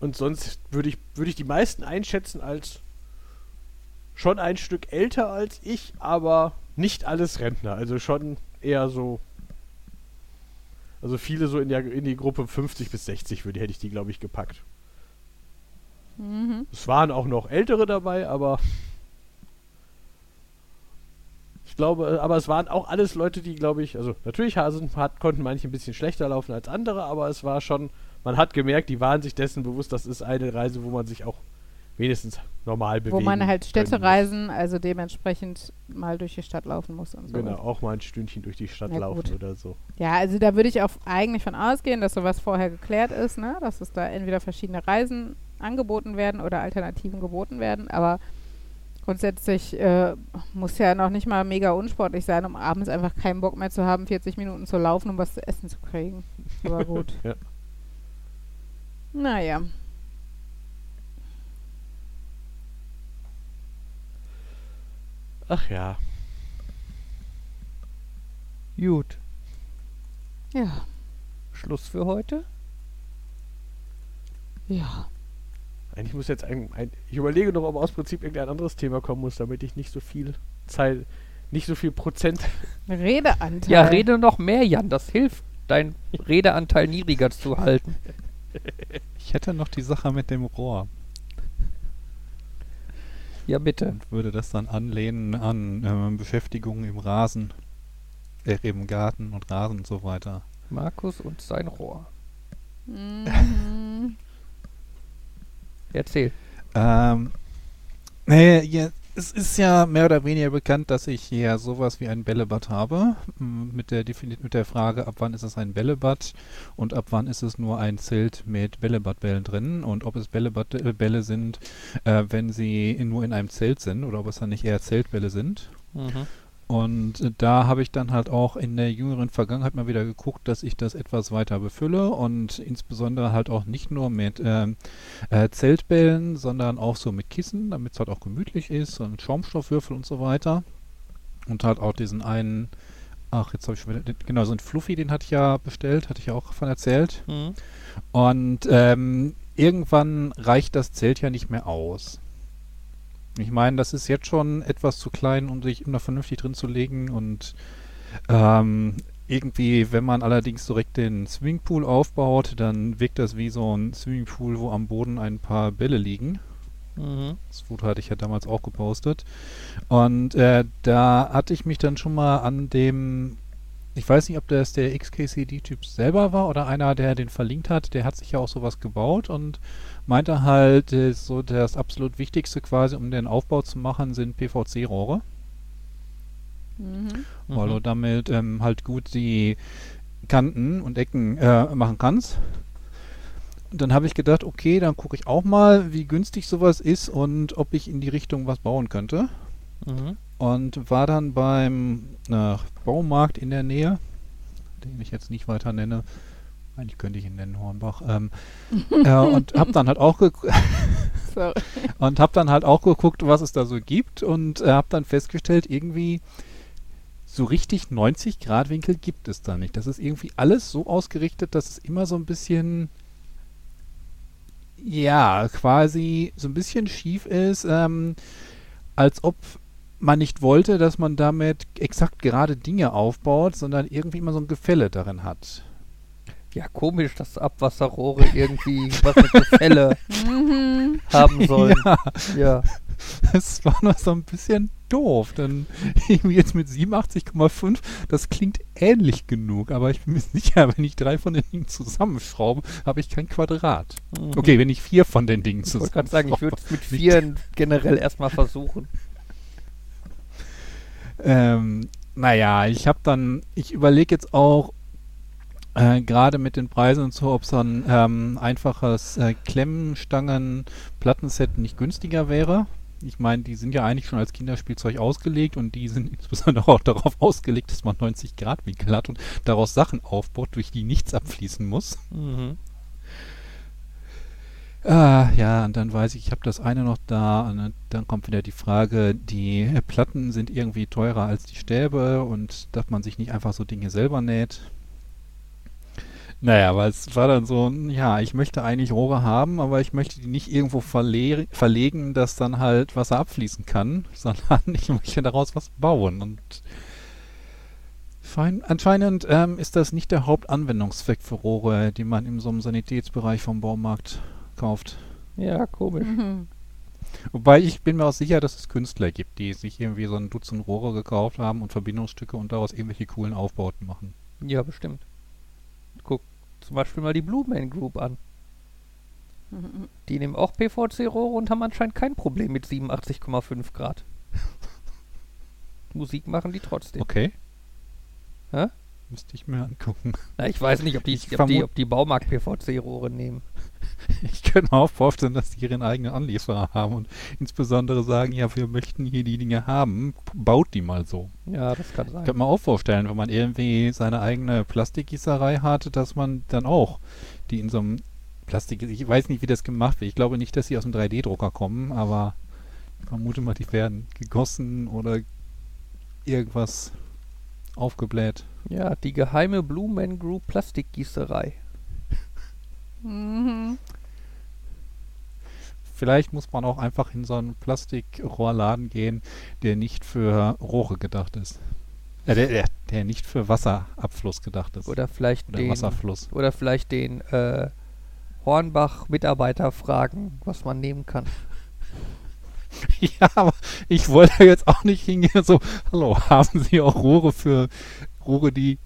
und sonst würde ich, würde ich die meisten einschätzen als schon ein Stück älter als ich, aber nicht alles Rentner. Also schon eher so. Also viele so in, der, in die Gruppe 50 bis 60 würde, hätte ich die, glaube ich, gepackt. Mhm. Es waren auch noch ältere dabei, aber ich glaube, äh, aber es waren auch alles Leute, die, glaube ich, also natürlich Hasen hat, konnten manche ein bisschen schlechter laufen als andere, aber es war schon, man hat gemerkt, die waren sich dessen bewusst, das ist eine Reise, wo man sich auch wenigstens normal bewegen Wo man halt Städtereisen, also dementsprechend mal durch die Stadt laufen muss und muss. so. Genau, auch mal ein Stündchen durch die Stadt Ja, laufen gut. oder so. Ja, also da würde ich auch eigentlich von ausgehen, dass sowas vorher geklärt ist, ne? Dass es da entweder verschiedene Reisen angeboten werden oder Alternativen geboten werden, aber grundsätzlich äh, muss ja noch nicht mal mega unsportlich sein, um abends einfach keinen Bock mehr zu haben, 40 Minuten zu laufen, um was zu essen zu kriegen. Aber gut. Ja. Naja. Ach ja. Gut. Ja. Schluss für heute? Ja. Eigentlich muss jetzt ein, ein ich überlege noch, ob aus Prinzip irgendein anderes Thema kommen muss, damit ich nicht so viel Zeit, nicht so viel Prozent Redeanteil. Ja, rede noch mehr, Jan. Das hilft, deinen Redeanteil niedriger zu halten. Ich hätte noch die Sache mit dem Rohr Ja, bitte. und würde das dann anlehnen an ähm, Beschäftigung im Rasen, äh, im Garten und Rasen und so weiter. Markus und sein Rohr. Mhm. Erzähl. Ähm, nee, ja, es ist ja mehr oder weniger bekannt, dass ich hier sowas wie ein Bällebad habe. m, Mit der, mit der Frage, ab wann ist es ein Bällebad und ab wann ist es nur ein Zelt mit Bällebadbällen drin und ob es Bällebadbälle sind, äh, wenn sie nur in einem Zelt sind oder ob es dann nicht eher Zeltbälle sind. Mhm. Und äh, da habe ich dann halt auch in der jüngeren Vergangenheit mal wieder geguckt, dass ich das etwas weiter befülle und insbesondere halt auch nicht nur mit ähm, äh, Zeltbällen, sondern auch so mit Kissen, damit es halt auch gemütlich ist und Schaumstoffwürfel und so weiter. Und halt auch diesen einen, ach, jetzt habe ich schon wieder, genau, so ein Fluffy, den hatte ich ja bestellt, hatte ich ja auch von erzählt. Mhm. Und ähm, irgendwann reicht das Zelt ja nicht mehr aus. Ich meine, das ist jetzt schon etwas zu klein, um sich immer vernünftig drin zu legen und ähm, irgendwie, wenn man allerdings direkt den Swimmingpool aufbaut, dann wirkt das wie so ein Swimmingpool, wo am Boden ein paar Bälle liegen. Mhm. Das Foto hatte ich ja damals auch gepostet. Und äh, da hatte ich mich dann schon mal an dem, ich weiß nicht, ob das der XKCD-Typ selber war oder einer, der den verlinkt hat, der hat sich ja auch sowas gebaut und meinte halt, äh, so das absolut Wichtigste quasi, um den Aufbau zu machen, sind PVC-Rohre, Mhm. weil Mhm. du damit ähm, halt gut die Kanten und Ecken äh, machen kannst. Und dann habe ich gedacht, okay, dann gucke ich auch mal, wie günstig sowas ist und ob ich in die Richtung was bauen könnte. Mhm. Und war dann beim äh, Baumarkt in der Nähe, den ich jetzt nicht weiter nenne. Eigentlich könnte ich ihn nennen, Hornbach. Ähm, äh, und habe dann halt auch und habe dann halt auch geguckt, was es da so gibt und äh, habe dann festgestellt, irgendwie so richtig 90 Grad Winkel gibt es da nicht. Das ist irgendwie alles so ausgerichtet, dass es immer so ein bisschen ja, quasi so ein bisschen schief ist, ähm, als ob man nicht wollte, dass man damit exakt gerade Dinge aufbaut, sondern irgendwie immer so ein Gefälle darin hat. Ja, komisch, dass Abwasserrohre irgendwie was mit Gefälle Mhm. haben sollen. Ja, Ja. es war noch so ein bisschen doof. Dann irgendwie jetzt mit 87,5, das klingt ähnlich genug, aber ich bin mir sicher, wenn ich drei von den Dingen zusammenschraube, habe ich kein Quadrat. Mhm. Okay, wenn ich vier von den Dingen Ich wollte gerade sagen, ich zusammenschraube. würde es mit vieren generell erstmal versuchen. Ähm, naja, ich habe dann, ich überlege jetzt auch, äh, gerade mit den Preisen und so, ob so ein ähm, einfaches äh, Klemmenstangen-Plattenset nicht günstiger wäre. Ich meine, die sind ja eigentlich schon als Kinderspielzeug ausgelegt und die sind insbesondere auch darauf ausgelegt, dass man 90 Grad Winkel hat und daraus Sachen aufbaut, durch die nichts abfließen muss. Mhm. Ah, ja, und dann weiß ich, ich habe das eine noch da und dann- kommt wieder die Frage, die Platten sind irgendwie teurer als die Stäbe und dass man sich nicht einfach so Dinge selber näht. Naja, aber es war dann so, ja, ich möchte eigentlich Rohre haben, aber ich möchte die nicht irgendwo verle verlegen, dass dann halt Wasser abfließen kann, sondern ich möchte daraus was bauen und Fein, anscheinend ähm, ist das nicht der Hauptanwendungszweck für Rohre, die man in so einem Sanitätsbereich vom Baumarkt kauft. Ja, komisch. Mhm. Wobei ich bin mir auch sicher, dass es Künstler gibt, die sich irgendwie so ein Dutzend Rohre gekauft haben und Verbindungsstücke und daraus irgendwelche coolen Aufbauten machen. Ja, bestimmt. Guck zum Beispiel mal die Blue Man Group an. Mhm. Die nehmen auch PVC-Rohre und haben anscheinend kein Problem mit 87,5 Grad. Musik machen die trotzdem. Okay. Hä? Müsste ich mir angucken. Na, ich weiß nicht, ob die, ob die, ob die Baumarkt-PVC-Rohre nehmen. Ich könnte mir auch vorstellen, dass die ihren eigenen Anlieferer haben und insbesondere sagen, ja, wir möchten hier die Dinge haben, baut die mal so. Ja, das kann sein. Könnte mir auch vorstellen, wenn man irgendwie seine eigene Plastikgießerei hat, dass man dann auch die in so einem Plastik, ich weiß nicht, wie das gemacht wird. Ich glaube nicht, dass sie aus dem 3D-Drucker kommen, aber ich vermute mal, die werden gegossen oder irgendwas aufgebläht. Ja, die geheime Blue Man Group Plastikgießerei. Mhm. Vielleicht muss man auch einfach in so einen Plastikrohrladen gehen, der nicht für Rohre gedacht ist. Äh, der, der, der nicht für Wasserabfluss gedacht ist. Oder vielleicht Oder den, Wasserfluss. oder vielleicht den äh, Hornbach-Mitarbeiter fragen, was man nehmen kann. Ja, aber ich wollte jetzt auch nicht hingehen so, hallo, haben Sie auch Rohre für Rohre, die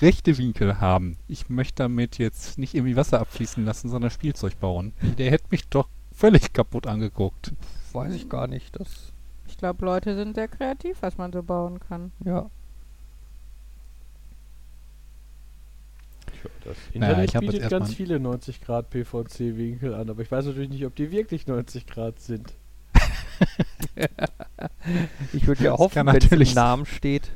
rechte Winkel haben? Ich möchte damit jetzt nicht irgendwie Wasser abfließen lassen, sondern Spielzeug bauen. Der hätte mich doch völlig kaputt angeguckt. Weiß ich gar nicht. Das, Ich glaube, Leute sind sehr kreativ, was man so bauen kann. ja. Das Naja, Internet ich hab jetzt bietet ganz viele 90 Grad PVC-Winkel an, aber ich weiß natürlich nicht, ob die wirklich 90 Grad sind. Ich würde ja hoffen, wenn es im Namen steht.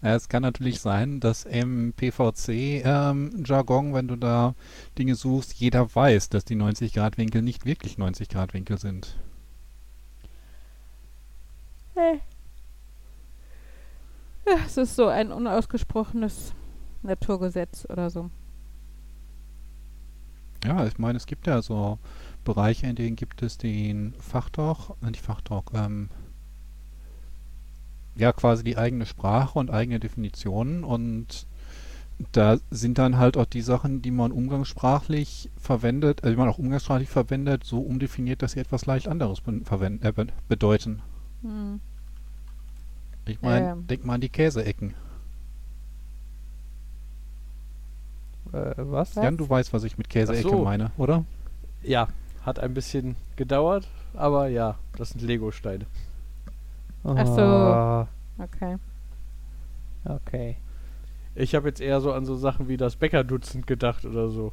Es kann natürlich sein, dass im PVC-Jargon, wenn du da Dinge suchst, jeder weiß, dass die 90 Grad Winkel nicht wirklich 90 Grad Winkel sind. Ja, es ist so ein unausgesprochenes Naturgesetz oder so. Ja, ich meine, es gibt ja so Bereiche, in denen gibt es den Fachtalk, äh, nicht Fachtalk, ähm, ja quasi die eigene Sprache und eigene Definitionen und da sind dann halt auch die Sachen, die man umgangssprachlich verwendet, äh, die man auch umgangssprachlich verwendet, so umdefiniert, dass sie etwas leicht anderes verwenden, äh, be bedeuten. Hm. Ich meine, Ähm. denk mal an die Käseecken. Äh, was? Jan, du weißt, was ich mit Käseecke so. meine, oder? Ja, hat ein bisschen gedauert, aber ja, das sind Lego-Steine. Ach so. Ah, Okay. Okay. Ich habe jetzt eher so an so Sachen wie das Bäckerdutzend gedacht oder so.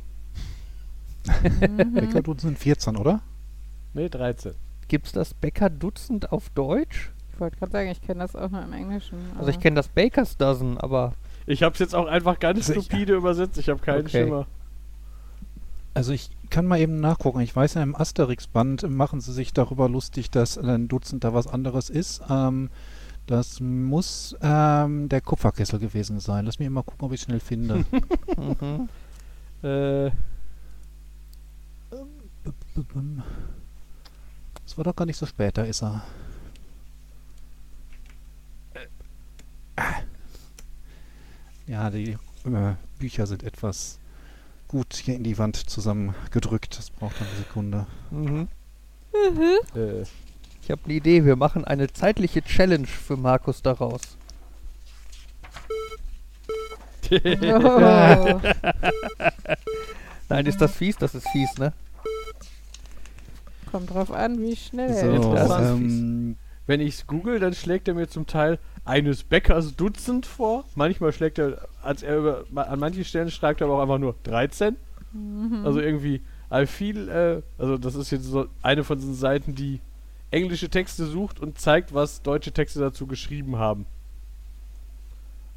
Mhm. Bäckerdutzend sind 14, oder? Ne, 13. Gibt's das Bäcker-Dutzend auf Deutsch? Ich wollte gerade sagen, ich kenne das auch nur im Englischen. Also ich kenne das Baker's Dozen, aber Ich habe es jetzt auch einfach ganz Sicher. stupide übersetzt. Ich habe keinen Okay. Schimmer. Also ich kann mal eben nachgucken. Ich weiß ja, im Asterix-Band machen sie sich darüber lustig, dass ein Dutzend da was anderes ist. Ähm, das muss ähm, der Kupferkessel gewesen sein. Lass mich mal gucken, ob ich schnell finde. mhm. Äh, Das war doch gar nicht so spät, da ist er. Ja, die äh, Bücher sind etwas gut hier in die Wand zusammengedrückt. Das braucht eine Sekunde. Mhm. äh, Ich habe eine Idee, wir machen eine zeitliche Challenge für Markus daraus. Oh. Nein, ist das fies? Das ist fies, ne? Kommt drauf an, wie schnell So, das ist ähm, wenn ich es google, dann schlägt er mir zum Teil eines Bäckers Dutzend vor. Manchmal schlägt er, als er über, an manchen Stellen schreibt er aber auch einfach nur 13. Mhm. Also irgendwie, I feel, äh, also das ist jetzt so eine von diesen Seiten, die englische Texte sucht und zeigt, was deutsche Texte dazu geschrieben haben.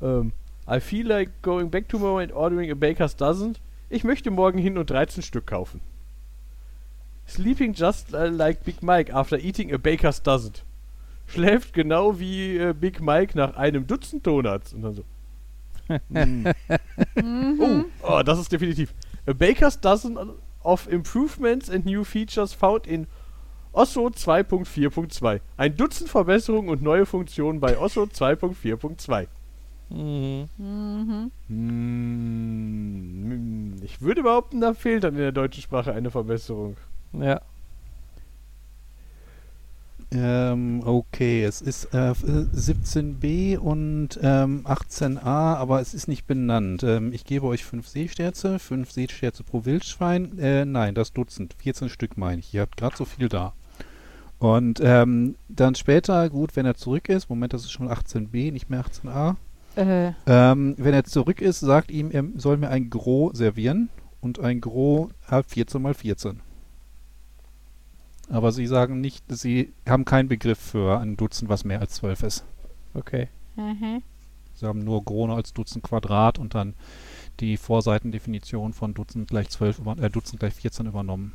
Ähm, I feel like going back tomorrow and ordering a baker's dozen. Ich möchte morgen hin und 13 Stück kaufen. Sleeping just like Big Mike after eating a baker's dozen. Schläft genau wie äh, Big Mike nach einem Dutzend Donuts. Und dann so. mm. Oh, oh, das ist definitiv. A Baker's Dozen of Improvements and New Features found in Osso 2.4.2. Ein Dutzend Verbesserungen und neue Funktionen bei Osso 2.4.2. Mhm. Mhm. Hm, ich würde behaupten, da fehlt dann in der deutschen Sprache eine Verbesserung. Ja. Ähm, okay, es ist äh, f- äh, 17b und ähm, 18a, aber es ist nicht benannt. Ähm, ich gebe euch 5 Seesterze, 5 Seesterze pro Wildschwein. Äh, nein, das Dutzend, 14 Stück meine ich. Ihr habt gerade so viel da. Und ähm, dann später, gut, wenn er zurück ist, Moment, das ist schon 18b, nicht mehr 18a. Äh, Ähm, wenn er zurück ist, sagt ihm, er soll mir ein Gros servieren und ein Gros hat 14 mal 14. Aber sie sagen nicht, sie haben keinen Begriff für ein Dutzend, was mehr als 12 ist. Okay. mhm. Sie haben nur Gros als Dutzend Quadrat und dann die Vorseitendefinition von Dutzend gleich 12 über, äh, Dutzend gleich 14 übernommen.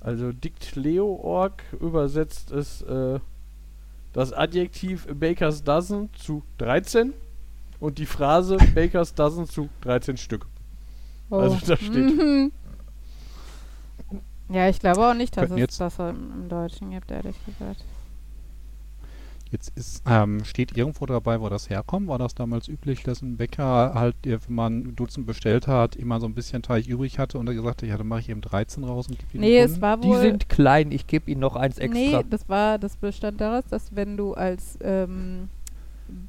Also Dictleo.org übersetzt es äh, das Adjektiv Baker's Dozen zu 13 und die Phrase Baker's Dozen zu 13 Stück. oh. Also da steht- Mhm. Ja, ich glaube auch nicht, dass Könnten es jetzt- das im, im Deutschen gibt, ehrlich gesagt. Jetzt ist, ähm, steht irgendwo dabei, wo das herkommt. War das damals üblich, dass ein Bäcker halt, wenn man ein Dutzend bestellt hat, immer so ein bisschen Teig übrig hatte und er gesagt hat, ja, dann mache ich eben 13 raus und gebe die Nee, es war Die wohl. sind klein, ich gebe ihnen noch eins extra. Nee, das war, das bestand daraus, dass wenn du als ähm,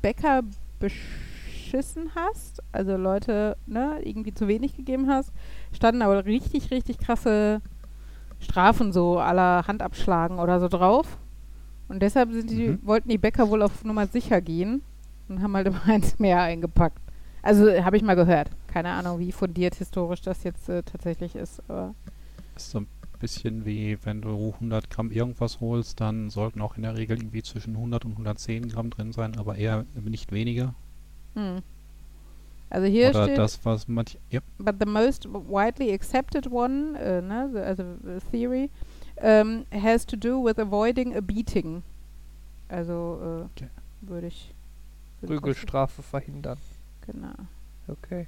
Bäcker beschissen hast, also Leute, ne, irgendwie zu wenig gegeben hast, standen aber richtig, richtig krasse Strafen so aller Hand abschlagen oder so drauf. Und deshalb sind die, Mhm. wollten die Bäcker wohl auf Nummer sicher gehen und haben halt immer eins mehr eingepackt. Also habe ich mal gehört. Keine Ahnung, wie fundiert historisch das jetzt äh, tatsächlich ist, aber ist so ein bisschen wie, wenn du 100 Gramm irgendwas holst, dann sollten auch in der Regel irgendwie zwischen 100 und 110 Gramm drin sein, aber eher nicht weniger. hm. Also hier Oder steht das, was manch... Ja, but the most widely accepted one, äh, ne, the, also the theory, um, has to do with avoiding a beating. Also äh, Okay. würde ich. Prügelstrafe verhindern. Genau. Okay.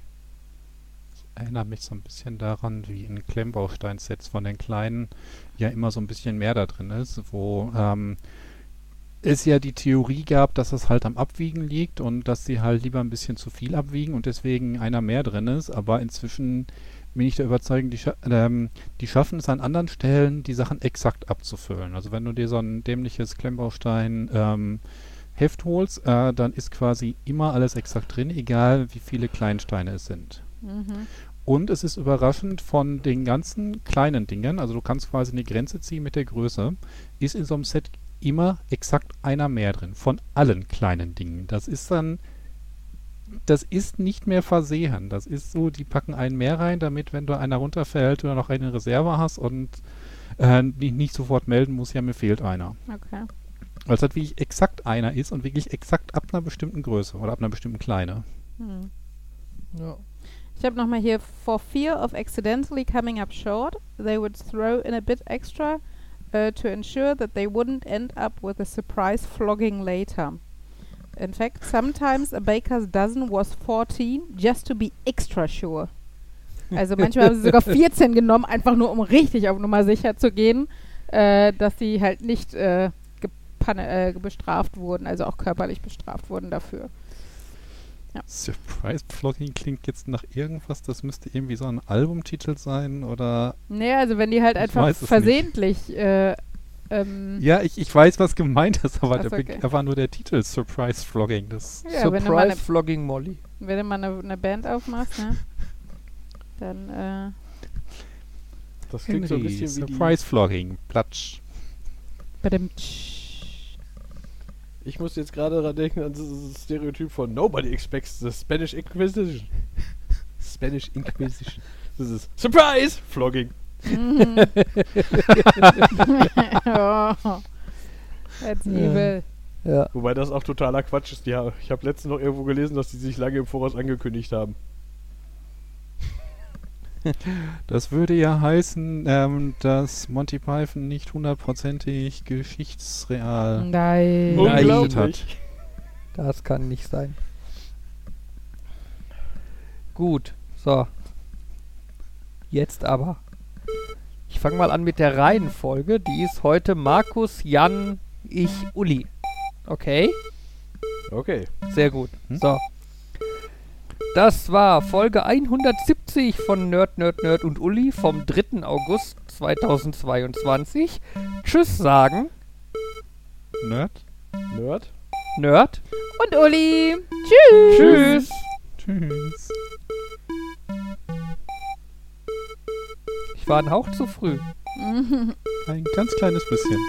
erinnert mich so ein bisschen daran, wie in Klemmbausteinsets von den kleinen ja immer so ein bisschen mehr da drin ist, wo ähm, es ja die Theorie gab, dass es halt am Abwiegen liegt und dass sie halt lieber ein bisschen zu viel abwiegen und deswegen einer mehr drin ist. Aber inzwischen bin ich der Überzeugung, die, scha ähm, die schaffen es an anderen Stellen, die Sachen exakt abzufüllen. Also wenn du dir so ein dämliches Klemmbaustein ähm, Heft holst, äh, dann ist quasi immer alles exakt drin, egal wie viele Kleinsteine es sind. Mhm. Und es ist überraschend von den ganzen kleinen Dingen, also du kannst quasi eine Grenze ziehen mit der Größe, ist in so einem Set immer exakt einer mehr drin, von allen kleinen Dingen. Das ist dann, das ist nicht mehr versehen. Das ist so, die packen einen mehr rein, damit, wenn du einer runterfällt, du noch eine Reserve hast und äh, nicht, nicht sofort melden musst, ja, mir fehlt einer. Okay. Weil es halt wirklich exakt einer ist und wirklich exakt ab einer bestimmten Größe oder ab einer bestimmten Kleine. Hm. Ja. Ich habe nochmal hier, for fear of accidentally coming up short, they would throw in a bit extra uh, to ensure that they wouldn't end up with a surprise flogging later. In fact, sometimes a baker's dozen was 14 just to be extra sure. Also manchmal haben sie sogar 14 genommen, einfach nur um richtig auf Nummer sicher zu gehen, äh, dass sie halt nicht äh, äh, bestraft wurden, also auch körperlich bestraft wurden dafür. Surprise Vlogging klingt jetzt nach irgendwas, das müsste irgendwie so ein Albumtitel sein oder. Nee, also wenn die halt einfach versehentlich äh, ähm, Ja, ich, ich weiß, was gemeint ist, aber Ach der okay. da war nur der Titel Surprise Vlogging. Das ja, Surprise Flogging Molly. wenn du mal eine, eine Band aufmachst, ne? Dann, äh, Das klingt so ein bisschen wie die, Surprise Vlogging. Platsch. bei dem Ich muss jetzt gerade daran denken, an dieses Stereotyp von Nobody expects the Spanish Inquisition. Spanish Inquisition. Das ist Surprise! Flogging. Mhm. oh, that's evil. Ja. Wobei das auch totaler Quatsch ist. Ja, ich habe letztens noch irgendwo gelesen, dass die sich lange im Voraus angekündigt haben. Das würde ja heißen, ähm, dass Monty Python nicht hundertprozentig geschichtsreal Nein. Nein. Unglaublich. Das kann nicht sein. Gut, so. Jetzt aber. Ich fange mal an mit der Reihenfolge. Die ist heute Markus, Jan, ich, Uli. Okay? Okay. Sehr gut. Hm? So. Das war Folge 170 von Nerd, Nerd, Nerd und Uli vom 3. August 2022. Tschüss sagen. Nerd? Nerd. Nerd. Und Uli. Tschüss. Tschüss. Tschüss. Ich war ein Hauch zu früh. Ein ganz kleines bisschen.